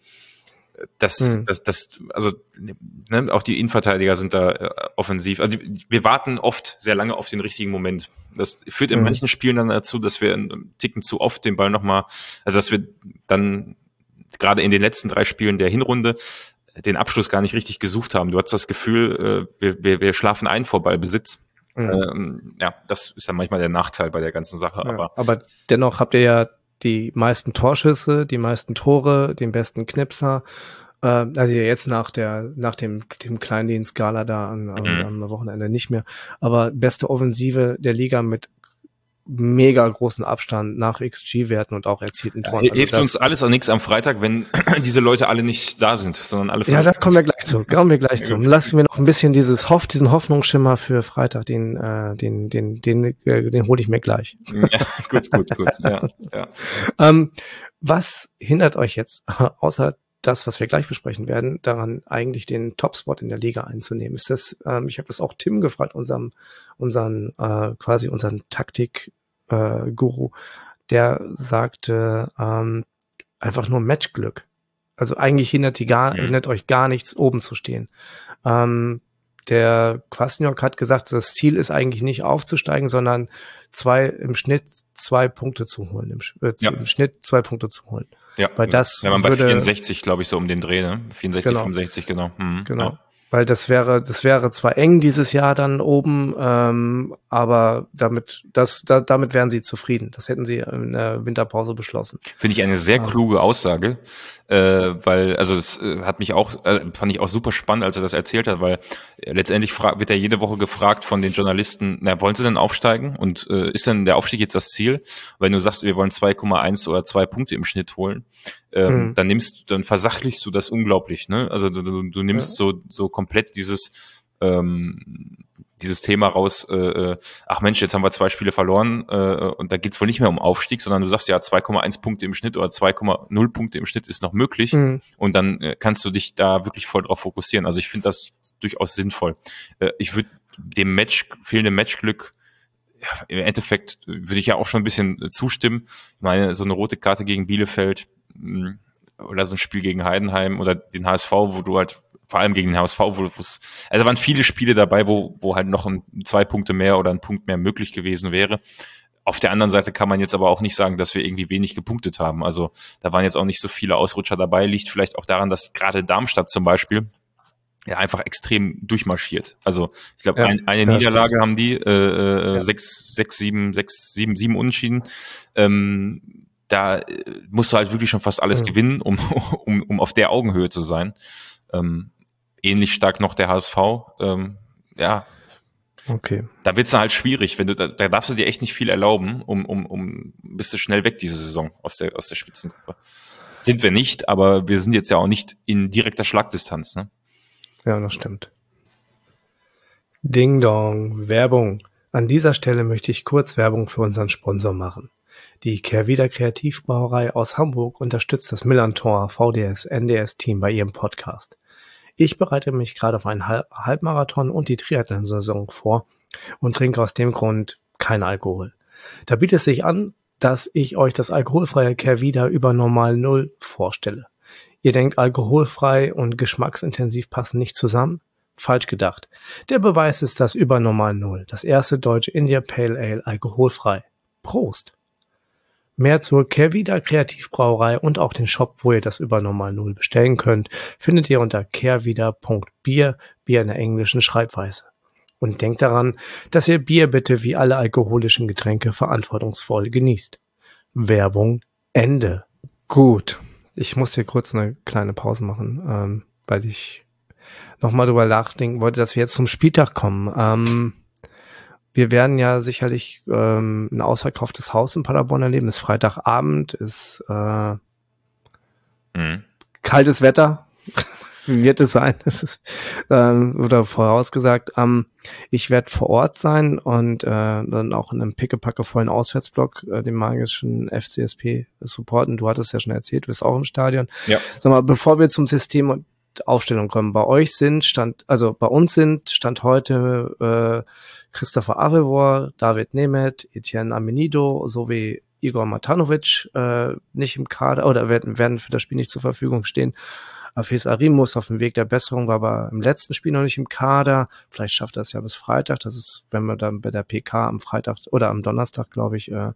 das, Hm. das, das, also ne, auch die Innenverteidiger sind da äh, offensiv. Also wir warten oft sehr lange auf den richtigen Moment. Das führt in Mhm. manchen Spielen dann dazu, dass wir einen Ticken zu oft den Ball nochmal, also dass wir dann gerade in den letzten drei Spielen der Hinrunde den Abschluss gar nicht richtig gesucht haben. Du hast das Gefühl, äh, wir, wir, wir schlafen ein vor Ballbesitz. Mhm. Ähm, ja, das ist dann manchmal der Nachteil bei der ganzen Sache. Ja, Aber aber dennoch habt ihr ja die meisten Torschüsse, die meisten Tore, den besten Knipser. Äh, also jetzt nach der, nach dem, dem Kleindienst-Skala da am, am, Mhm. am Wochenende nicht mehr. Aber beste Offensive der Liga mit mega großen Abstand nach XG-Werten und auch erzielten Toren. Also hilft uns alles auch nichts am Freitag, wenn diese Leute alle nicht da sind, sondern alle Ja, da kommen wir gleich zu. Kommen wir gleich Ja, zu. Lassen wir noch ein bisschen dieses Hoff, diesen Hoffnungsschimmer für Freitag, den, äh, den, den, den, äh, den hole ich mir gleich. ja, gut, gut, gut. Ja, ja. Ähm, was hindert euch jetzt, außer das, was wir gleich besprechen werden, daran eigentlich den Topspot in der Liga einzunehmen? Ist das, ähm, ich habe das auch Tim gefragt, unserem, unseren, äh, quasi unseren Taktik-Guru, der sagte, ähm, einfach nur Matchglück. Also eigentlich hindert, die gar, Mhm. hindert euch gar nichts, oben zu stehen. Ähm, der Kwasniok hat gesagt, das Ziel ist eigentlich nicht aufzusteigen, sondern zwei im Schnitt zwei Punkte zu holen, im, äh, Ja. im Schnitt zwei Punkte zu holen. ja. Weil das Wenn man bei würde- 64, glaube ich, so um den Dreh, ne? 64, Genau. 65, genau. Mhm, Genau. Ja. Weil das wäre, das wäre zwar eng dieses Jahr dann oben, ähm, aber damit, das, da, damit wären sie zufrieden. Das hätten sie in der Winterpause beschlossen. Finde ich eine sehr Ja. kluge Aussage, äh, weil, also das äh, hat mich auch, äh, fand ich auch super spannend, als er das erzählt hat, weil letztendlich wird ja jede Woche gefragt von den Journalisten, na, wollen sie denn aufsteigen? Und äh, ist denn der Aufstieg jetzt das Ziel? Wenn du sagst, wir wollen 2,1 oder 2 Punkte im Schnitt holen, ähm, Mhm. dann nimmst, dann versachlichst du das unglaublich, ne? Also du, du, du nimmst so, so komplett dieses, ähm, dieses Thema raus, äh, äh, ach Mensch, jetzt haben wir zwei Spiele verloren äh, und da geht's wohl nicht mehr um Aufstieg, sondern du sagst ja 2,1 Punkte im Schnitt oder 2,0 Punkte im Schnitt ist noch möglich Mhm. und dann äh, kannst du dich da wirklich voll drauf fokussieren. Also ich finde das durchaus sinnvoll. Äh, ich würde dem Match, fehlenden Matchglück ja, im Endeffekt würde ich ja auch schon ein bisschen äh, zustimmen. Ich meine, so eine rote Karte gegen Bielefeld oder so ein Spiel gegen Heidenheim oder den HSV, wo du halt vor allem gegen den HSV, wo es, also waren viele Spiele dabei, wo, wo halt noch ein, zwei Punkte mehr oder ein Punkt mehr möglich gewesen wäre. Auf der anderen Seite kann man jetzt aber auch nicht sagen, dass wir irgendwie wenig gepunktet haben. Also da waren jetzt auch nicht so viele Ausrutscher dabei. Liegt vielleicht auch daran, dass gerade Darmstadt zum Beispiel ja einfach extrem durchmarschiert. Also ich glaube, Ja, ein, eine Niederlage haben die, äh, äh, Ja. sechs, sechs, sieben, sechs, sieben, sieben Unentschieden. Ähm, da äh, musst du halt wirklich schon fast alles Mhm. gewinnen, um, um, um auf der Augenhöhe zu sein. Ähm, ähnlich stark noch der HSV. Ähm, ja, Okay. da wird's dann halt schwierig, wenn du, da, da darfst du dir echt nicht viel erlauben, um, um, um bist du schnell weg diese Saison aus der, aus der Spitzengruppe. Sind wir nicht, aber wir sind jetzt ja auch nicht in direkter Schlagdistanz, ne? Ja, das stimmt. Ding Dong, Werbung. An dieser Stelle möchte ich kurz Werbung für unseren Sponsor machen. Die Kehrwieder Kreativbrauerei aus Hamburg unterstützt das Millantor VDS NDS Team bei ihrem Podcast. Ich bereite mich gerade auf einen Hal- Halbmarathon und die Triathlon-Saison vor und trinke aus dem Grund keinen Alkohol. Da bietet es sich an, dass ich euch das alkoholfreie Kehrwieder über Normal Null vorstelle. Ihr denkt, alkoholfrei und geschmacksintensiv passen nicht zusammen? Falsch gedacht. Der Beweis ist das Übernormal Null, das erste deutsche India Pale Ale alkoholfrei. Prost! Mehr zur Kehrwieder Kreativbrauerei und auch den Shop, wo ihr das Übernormal Null bestellen könnt, findet ihr unter kehrwieder.bier, Bier in der englischen Schreibweise. Und denkt daran, dass ihr Bier bitte wie alle alkoholischen Getränke verantwortungsvoll genießt. Werbung Ende. Gut. Ich muss hier kurz eine kleine Pause machen, ähm, weil ich nochmal drüber nachdenken wollte, dass wir jetzt zum Spieltag kommen. Ähm, wir werden ja sicherlich ähm, ein ausverkauftes Haus in Paderborn erleben. Es ist Freitagabend, ist äh, mhm. kaltes Wetter. Wie wird es sein? Das ist, ähm, oder vorausgesagt. Ähm, ich werde vor Ort sein und äh, dann auch in einem pickepackevollen Auswärtsblock äh, den magischen FCSP supporten. Du hattest ja schon erzählt, du bist auch im Stadion. Ja. Sag mal, bevor wir zum System und Aufstellung kommen, bei euch sind Stand, also bei uns sind Stand heute äh, Christopher Avevor, David Nemeth, Etienne Amenido sowie Igor Matanovic äh, nicht im Kader oder werden, werden für das Spiel nicht zur Verfügung stehen. Afes Arimus auf dem Weg der Besserung war aber im letzten Spiel noch nicht im Kader. Vielleicht schafft er es ja bis Freitag. Das ist, wenn wir dann bei der PK am Freitag oder am Donnerstag, glaube ich, äh,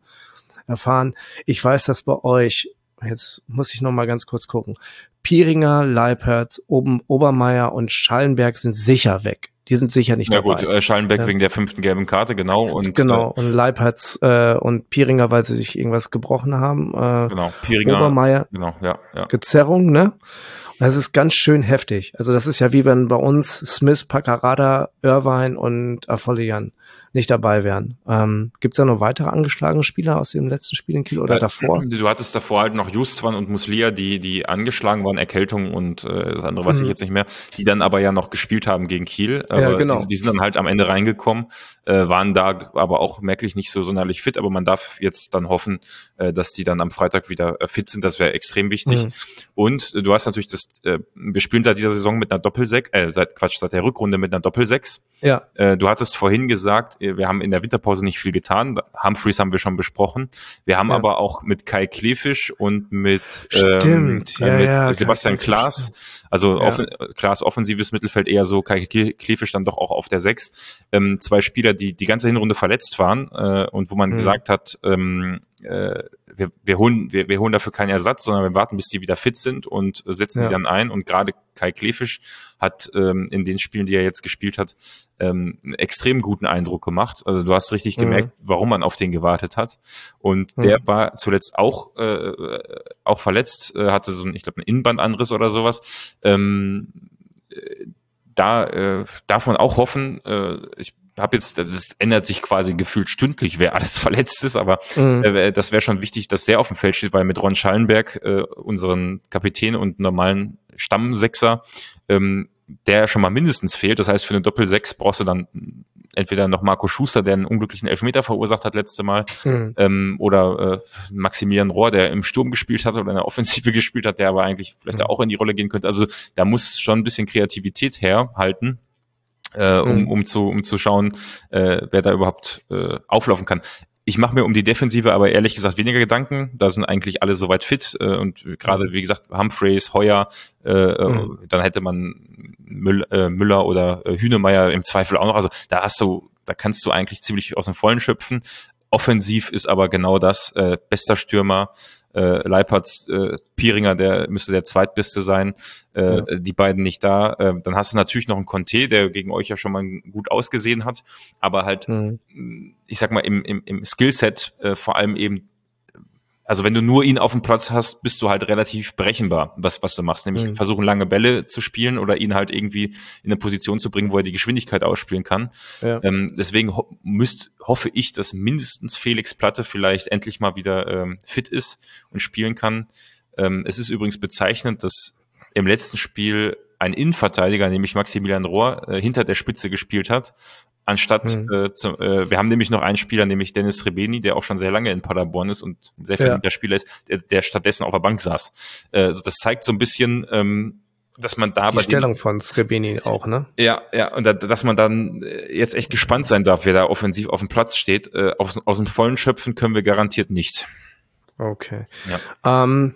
erfahren. Ich weiß, dass bei euch, jetzt muss ich noch mal ganz kurz gucken, Pieringer, Leipertz, Oben, Obermeier und Schallenberg sind sicher weg. Die sind sicher nicht ja, dabei. Ja gut, äh, Schallenberg ja. wegen der fünften gelben Karte, genau. Und, genau, äh, und Leibharz äh, und Pieringer, weil sie sich irgendwas gebrochen haben. Äh, genau, Pieringer. Obermeier. Genau, ja, ja. Gezerrung, ne? Das ist ganz schön heftig. Also das ist ja wie wenn bei uns Smith, Paccarada, Irvine und Afolian nicht dabei wären. Ähm, Gibt es da noch weitere angeschlagene Spieler aus dem letzten Spiel in Kiel oder äh, davor? Du hattest davor halt noch Justwan und Muslia, die, die angeschlagen waren, Erkältung und äh, das andere weiß mhm. ich jetzt nicht mehr, die dann aber ja noch gespielt haben gegen Kiel. Aber ja, genau. die, die sind dann halt am Ende reingekommen, äh, waren da aber auch merklich nicht so sonderlich fit, aber man darf jetzt dann hoffen, äh, dass die dann am Freitag wieder äh, fit sind. Das wäre extrem wichtig. Mhm. Und äh, du hast natürlich das, äh, wir spielen seit dieser Saison mit einer Doppelsechs, äh, seit Quatsch, seit der Rückrunde mit einer Doppelsechs. Ja. Äh, du hattest vorhin gesagt, wir haben in der Winterpause nicht viel getan. Humphreys haben wir schon besprochen. Wir haben ja. aber auch mit Kai Klefisch und mit, ähm, ja, mit ja, Sebastian Klaas, also ja. offen, Klaas offensives Mittelfeld eher so, Kai Klefisch dann doch auch auf der Sechs. Ähm, zwei Spieler, die die ganze Hinrunde verletzt waren äh, und wo man mhm. gesagt hat, ähm, äh, wir, wir, holen, wir, wir holen dafür keinen Ersatz, sondern wir warten, bis die wieder fit sind und setzen ja. die dann ein. Und gerade Kai Klefisch hat ähm, in den Spielen, die er jetzt gespielt hat, ähm, einen extrem guten Eindruck gemacht. Also du hast richtig mhm. gemerkt, warum man auf den gewartet hat. Und mhm. der war zuletzt auch äh, auch verletzt, äh, hatte so ein, ich glaube, einen Innenbandanriss oder sowas. Ähm, äh, da äh, darf man auch hoffen, äh, ich habe jetzt, das ändert sich quasi gefühlt stündlich, wer alles verletzt ist, aber mhm. äh, das wäre schon wichtig, dass der auf dem Feld steht, weil mit Ron Schallenberg, äh, unseren Kapitän und normalen Stammsechser, ähm, der schon mal mindestens fehlt. Das heißt, für eine Doppel-Sechs brauchst du dann entweder noch Marco Schuster, der einen unglücklichen Elfmeter verursacht hat letzte Mal, mhm. ähm, oder äh, Maximilian Rohr, der im Sturm gespielt hat oder in der Offensive gespielt hat, der aber eigentlich vielleicht mhm. auch in die Rolle gehen könnte. Also da muss schon ein bisschen Kreativität herhalten äh, um, mhm. um, zu, um zu schauen, äh, wer da überhaupt äh, auflaufen kann. Ich mache mir um die Defensive aber ehrlich gesagt weniger Gedanken. Da sind eigentlich alle soweit fit äh, und gerade wie gesagt Humphreys, Heuer, äh, mhm. dann hätte man Müller, äh, Müller oder äh, Hünemeyer im Zweifel auch noch. Also da hast du, da kannst du eigentlich ziemlich aus dem Vollen schöpfen. Offensiv ist aber genau das äh, bester Stürmer, äh, Leipertz, äh, Pieringer, der müsste der zweitbeste sein, äh, ja. die beiden nicht da. Äh, dann hast du natürlich noch einen Conte, der gegen euch ja schon mal gut ausgesehen hat, aber halt, mhm. ich sag mal, im, im, im Skillset äh, vor allem eben also wenn du nur ihn auf dem Platz hast, bist du halt relativ berechenbar, was, was du machst. Nämlich mhm. versuchen, lange Bälle zu spielen oder ihn halt irgendwie in eine Position zu bringen, wo er die Geschwindigkeit ausspielen kann. Ja. Ähm, deswegen ho müsst, hoffe ich, dass mindestens Felix Platte vielleicht endlich mal wieder ähm, fit ist und spielen kann. Ähm, es ist übrigens bezeichnend, dass im letzten Spiel ein Innenverteidiger, nämlich Maximilian Rohr, äh, hinter der Spitze gespielt hat Anstatt, mhm. äh, zu, äh, wir haben nämlich noch einen Spieler, nämlich Dennis Rebeni, der auch schon sehr lange in Paderborn ist und ein sehr verdienter ja. Spieler ist, der, der stattdessen auf der Bank saß. Äh, also das zeigt so ein bisschen, ähm, dass man da die Stellung den, von Srebeni auch, ne? Ja, ja, und da, dass man dann äh, jetzt echt gespannt sein darf, wer da offensiv auf dem Platz steht. Äh, aus, aus dem vollen Schöpfen können wir garantiert nicht. Okay. Ja. Ähm,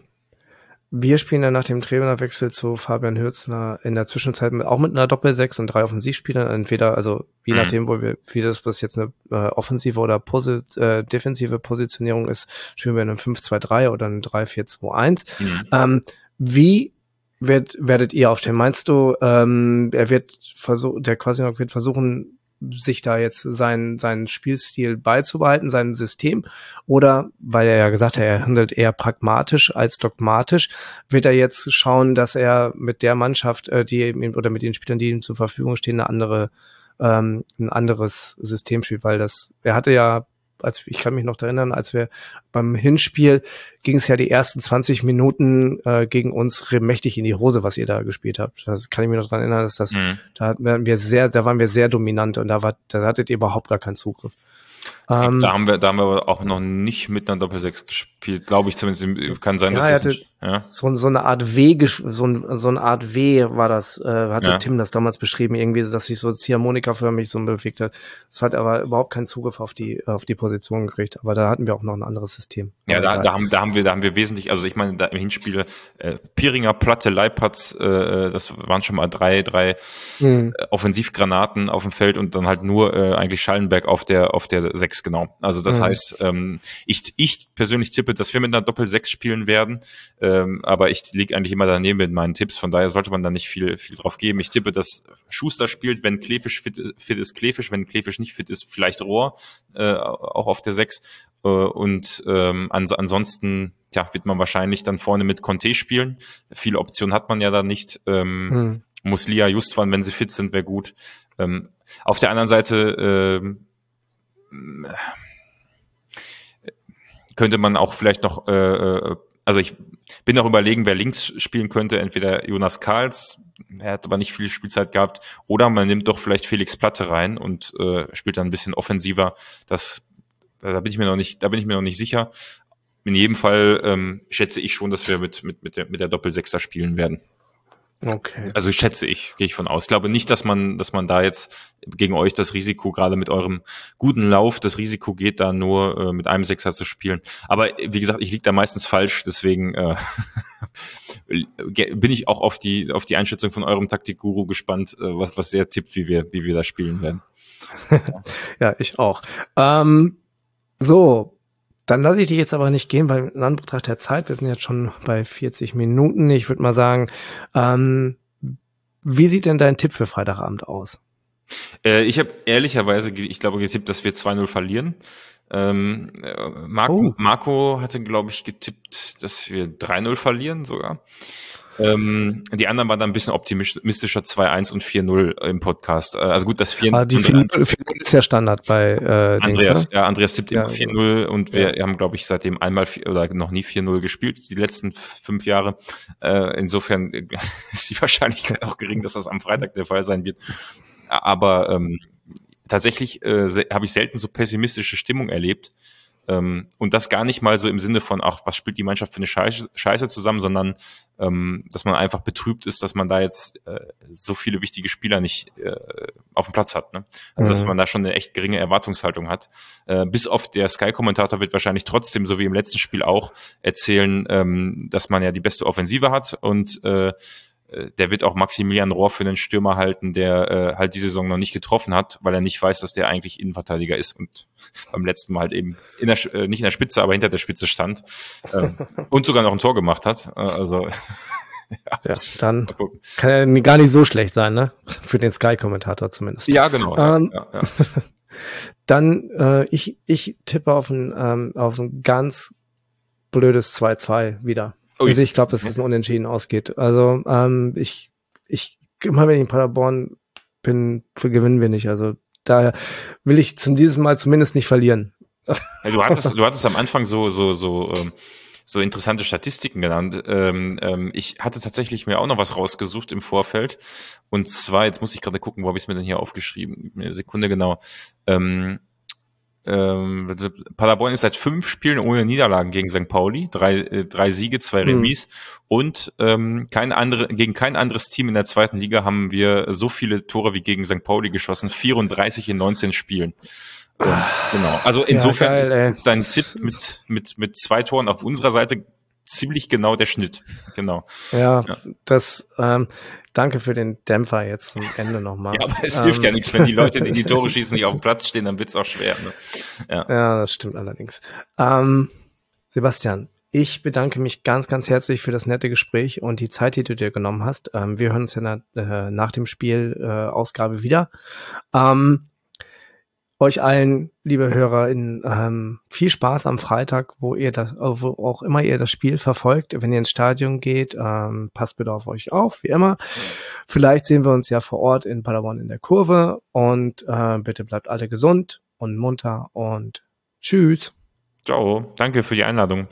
wir spielen dann nach dem Trainerwechsel zu Fabian Hürzner in der Zwischenzeit mit, auch mit einer Doppel-6 und drei Offensivspielern. Entweder, also je mhm. nachdem, wo wir, wie das was jetzt eine äh, offensive oder posit äh, defensive Positionierung ist, spielen wir in einem 5-2-3 oder einem 3-4-2-1. Mhm. Ähm, wie wird, werdet ihr aufstellen? Meinst du, ähm, er wird versuchen, der Quasinok wird versuchen, sich da jetzt seinen, seinen Spielstil beizubehalten, sein System? Oder, weil er ja gesagt hat, er handelt eher pragmatisch als dogmatisch, wird er jetzt schauen, dass er mit der Mannschaft, äh, die ihm, oder mit den Spielern, die ihm zur Verfügung stehen, eine andere ähm, ein anderes System spielt, weil das, er hatte ja als ich kann mich noch erinnern, als wir beim Hinspiel ging es ja die ersten 20 Minuten äh, gegen uns mächtig in die Hose, was ihr da gespielt habt. Das kann ich mich noch dran erinnern, dass das, mhm. da waren wir sehr, da waren wir sehr dominant und da war, da hattet ihr überhaupt gar keinen Zugriff. Ähm, da haben wir, da haben wir aber auch noch nicht mit einer Doppelsechs gespielt, glaube ich zumindest. Kann sein, ja, dass das nicht, ja? so, so eine Art W, so, ein, so eine Art W war das, äh, hatte ja. Tim das damals beschrieben, irgendwie, dass sich so Ziehharmonika-förmig so bewegt hat. Das hat aber überhaupt keinen Zugriff auf die, auf die Position gekriegt. Aber da hatten wir auch noch ein anderes System. Ja, da, da, haben, da haben wir, da haben wir wesentlich, also ich meine, da im Hinspiel äh, Piringer, Platte, Leipatz, äh, das waren schon mal drei, drei mhm. Offensivgranaten auf dem Feld und dann halt nur äh, eigentlich Schallenberg auf der, auf der sechs genau. Also das mhm. heißt, ähm, ich, ich persönlich tippe, dass wir mit einer Doppel-6 spielen werden, ähm, aber ich liege eigentlich immer daneben mit meinen Tipps, von daher sollte man da nicht viel, viel drauf geben. Ich tippe, dass Schuster spielt, wenn Klefisch fit, fit ist, Klefisch, wenn Klefisch nicht fit ist, vielleicht Rohr, äh, auch auf der 6 äh, und ähm, ans ansonsten ja, wird man wahrscheinlich dann vorne mit Conte spielen. Viele Optionen hat man ja da nicht. Ähm, mhm. Muslia, Justwan, wenn sie fit sind, wäre gut. Ähm, auf der anderen Seite äh, könnte man auch vielleicht noch, äh, äh, also ich bin noch überlegen, wer links spielen könnte, entweder Jonas Karls, er hat aber nicht viel Spielzeit gehabt, oder man nimmt doch vielleicht Felix Platte rein und äh, spielt dann ein bisschen offensiver. Das, da bin ich mir noch nicht, da bin ich mir noch nicht sicher. In jedem Fall ähm, schätze ich schon, dass wir mit, mit, mit der, mit der Doppelsechser spielen werden. Okay. Also schätze ich, gehe ich von aus. Ich glaube nicht, dass man, dass man da jetzt gegen euch das Risiko, gerade mit eurem guten Lauf, das Risiko geht da nur äh, mit einem Sechser zu spielen. Aber wie gesagt, ich liege da meistens falsch, deswegen äh, bin ich auch auf die, auf die Einschätzung von eurem Taktikguru gespannt, äh, was, was der tippt, wie wir, wie wir da spielen werden. ja, ich auch. Ähm, so, dann lasse ich dich jetzt aber nicht gehen, weil in Anbetracht der Zeit, wir sind jetzt schon bei 40 Minuten. Ich würde mal sagen, ähm, wie sieht denn dein Tipp für Freitagabend aus? Äh, ich habe ehrlicherweise, ich glaube, getippt, dass wir 2-0 verlieren. Ähm, äh, Marco, oh. Marco hatte, glaube ich, getippt, dass wir 3-0 verlieren sogar. Ähm, die anderen waren dann ein bisschen optimistischer, 2-1 und 4-0 im Podcast. Äh, also gut, das 4-0 ah, die 4-0 ist ja Standard bei äh, Andreas. Dings, ne? Ja, Andreas tippt ja, 4-0 und wir ja. haben, glaube ich, seitdem einmal oder noch nie 4-0 gespielt, die letzten fünf Jahre. Äh, insofern ist die Wahrscheinlichkeit auch gering, dass das am Freitag der Fall sein wird. Aber ähm, tatsächlich äh, habe ich selten so pessimistische Stimmung erlebt. Ähm, und das gar nicht mal so im Sinne von, ach, was spielt die Mannschaft für eine Scheiße, Scheiße zusammen, sondern ähm, dass man einfach betrübt ist, dass man da jetzt äh, so viele wichtige Spieler nicht äh, auf dem Platz hat. Ne? Also mhm. dass man da schon eine echt geringe Erwartungshaltung hat. Äh, bis auf der Sky-Kommentator wird wahrscheinlich trotzdem, so wie im letzten Spiel auch, erzählen, ähm, dass man ja die beste Offensive hat und äh, der wird auch Maximilian Rohr für einen Stürmer halten, der äh, halt die Saison noch nicht getroffen hat, weil er nicht weiß, dass der eigentlich Innenverteidiger ist und beim letzten Mal halt eben in der, äh, nicht in der Spitze, aber hinter der Spitze stand äh, und sogar noch ein Tor gemacht hat. Äh, also ja, ja, dann kann er gar nicht so schlecht sein, ne? Für den Sky-Kommentator zumindest. Ja, genau. Ähm, ja, ja, dann äh, ich ich tippe auf ein ähm, auf ein ganz blödes 2-2 wieder. Ui. Also ich glaube, dass es ein Unentschieden ausgeht. Also ähm, ich, ich, immer wenn ich in Paderborn bin, gewinnen wir nicht. Also daher will ich zum dieses Mal zumindest nicht verlieren. Ja, du hattest, du hattest am Anfang so, so, so, ähm, so interessante Statistiken genannt. Ähm, ähm, ich hatte tatsächlich mir auch noch was rausgesucht im Vorfeld. Und zwar, jetzt muss ich gerade gucken, wo habe ich es mir denn hier aufgeschrieben? Eine Sekunde genau. Ähm, ähm, Paderborn ist seit fünf Spielen ohne Niederlagen gegen St. Pauli, drei, äh, drei Siege, zwei hm. Remis mhm. und ähm, kein andere, gegen kein anderes Team in der zweiten Liga haben wir so viele Tore wie gegen St. Pauli geschossen, 34 in 19 Spielen. Ah, genau. Also insofern ja, geil, ist, ist dein Tipp mit, mit, mit zwei Toren auf unserer Seite ziemlich genau der Schnitt. Genau. Ja, ja. das, ähm, danke für den Dämpfer jetzt zum Ende nochmal. ja, aber es ähm, hilft ja nichts, wenn die Leute, die die Tore schießen, nicht auf dem Platz stehen, dann wird's auch schwer. Ne? Ja. ja, das stimmt allerdings. Ähm, Sebastian, ich bedanke mich ganz, ganz herzlich für das nette Gespräch und die Zeit, die du dir genommen hast. Ähm, wir hören uns ja na, äh, nach dem Spiel äh, Ausgabe wieder. Ähm, euch allen, liebe HörerInnen, ähm, viel Spaß am Freitag, wo ihr das, wo auch immer ihr das Spiel verfolgt. Wenn ihr ins Stadion geht, ähm, passt bitte auf euch auf, wie immer. Vielleicht sehen wir uns ja vor Ort in Paderborn in der Kurve und äh, bitte bleibt alle gesund und munter und tschüss. Ciao, danke für die Einladung.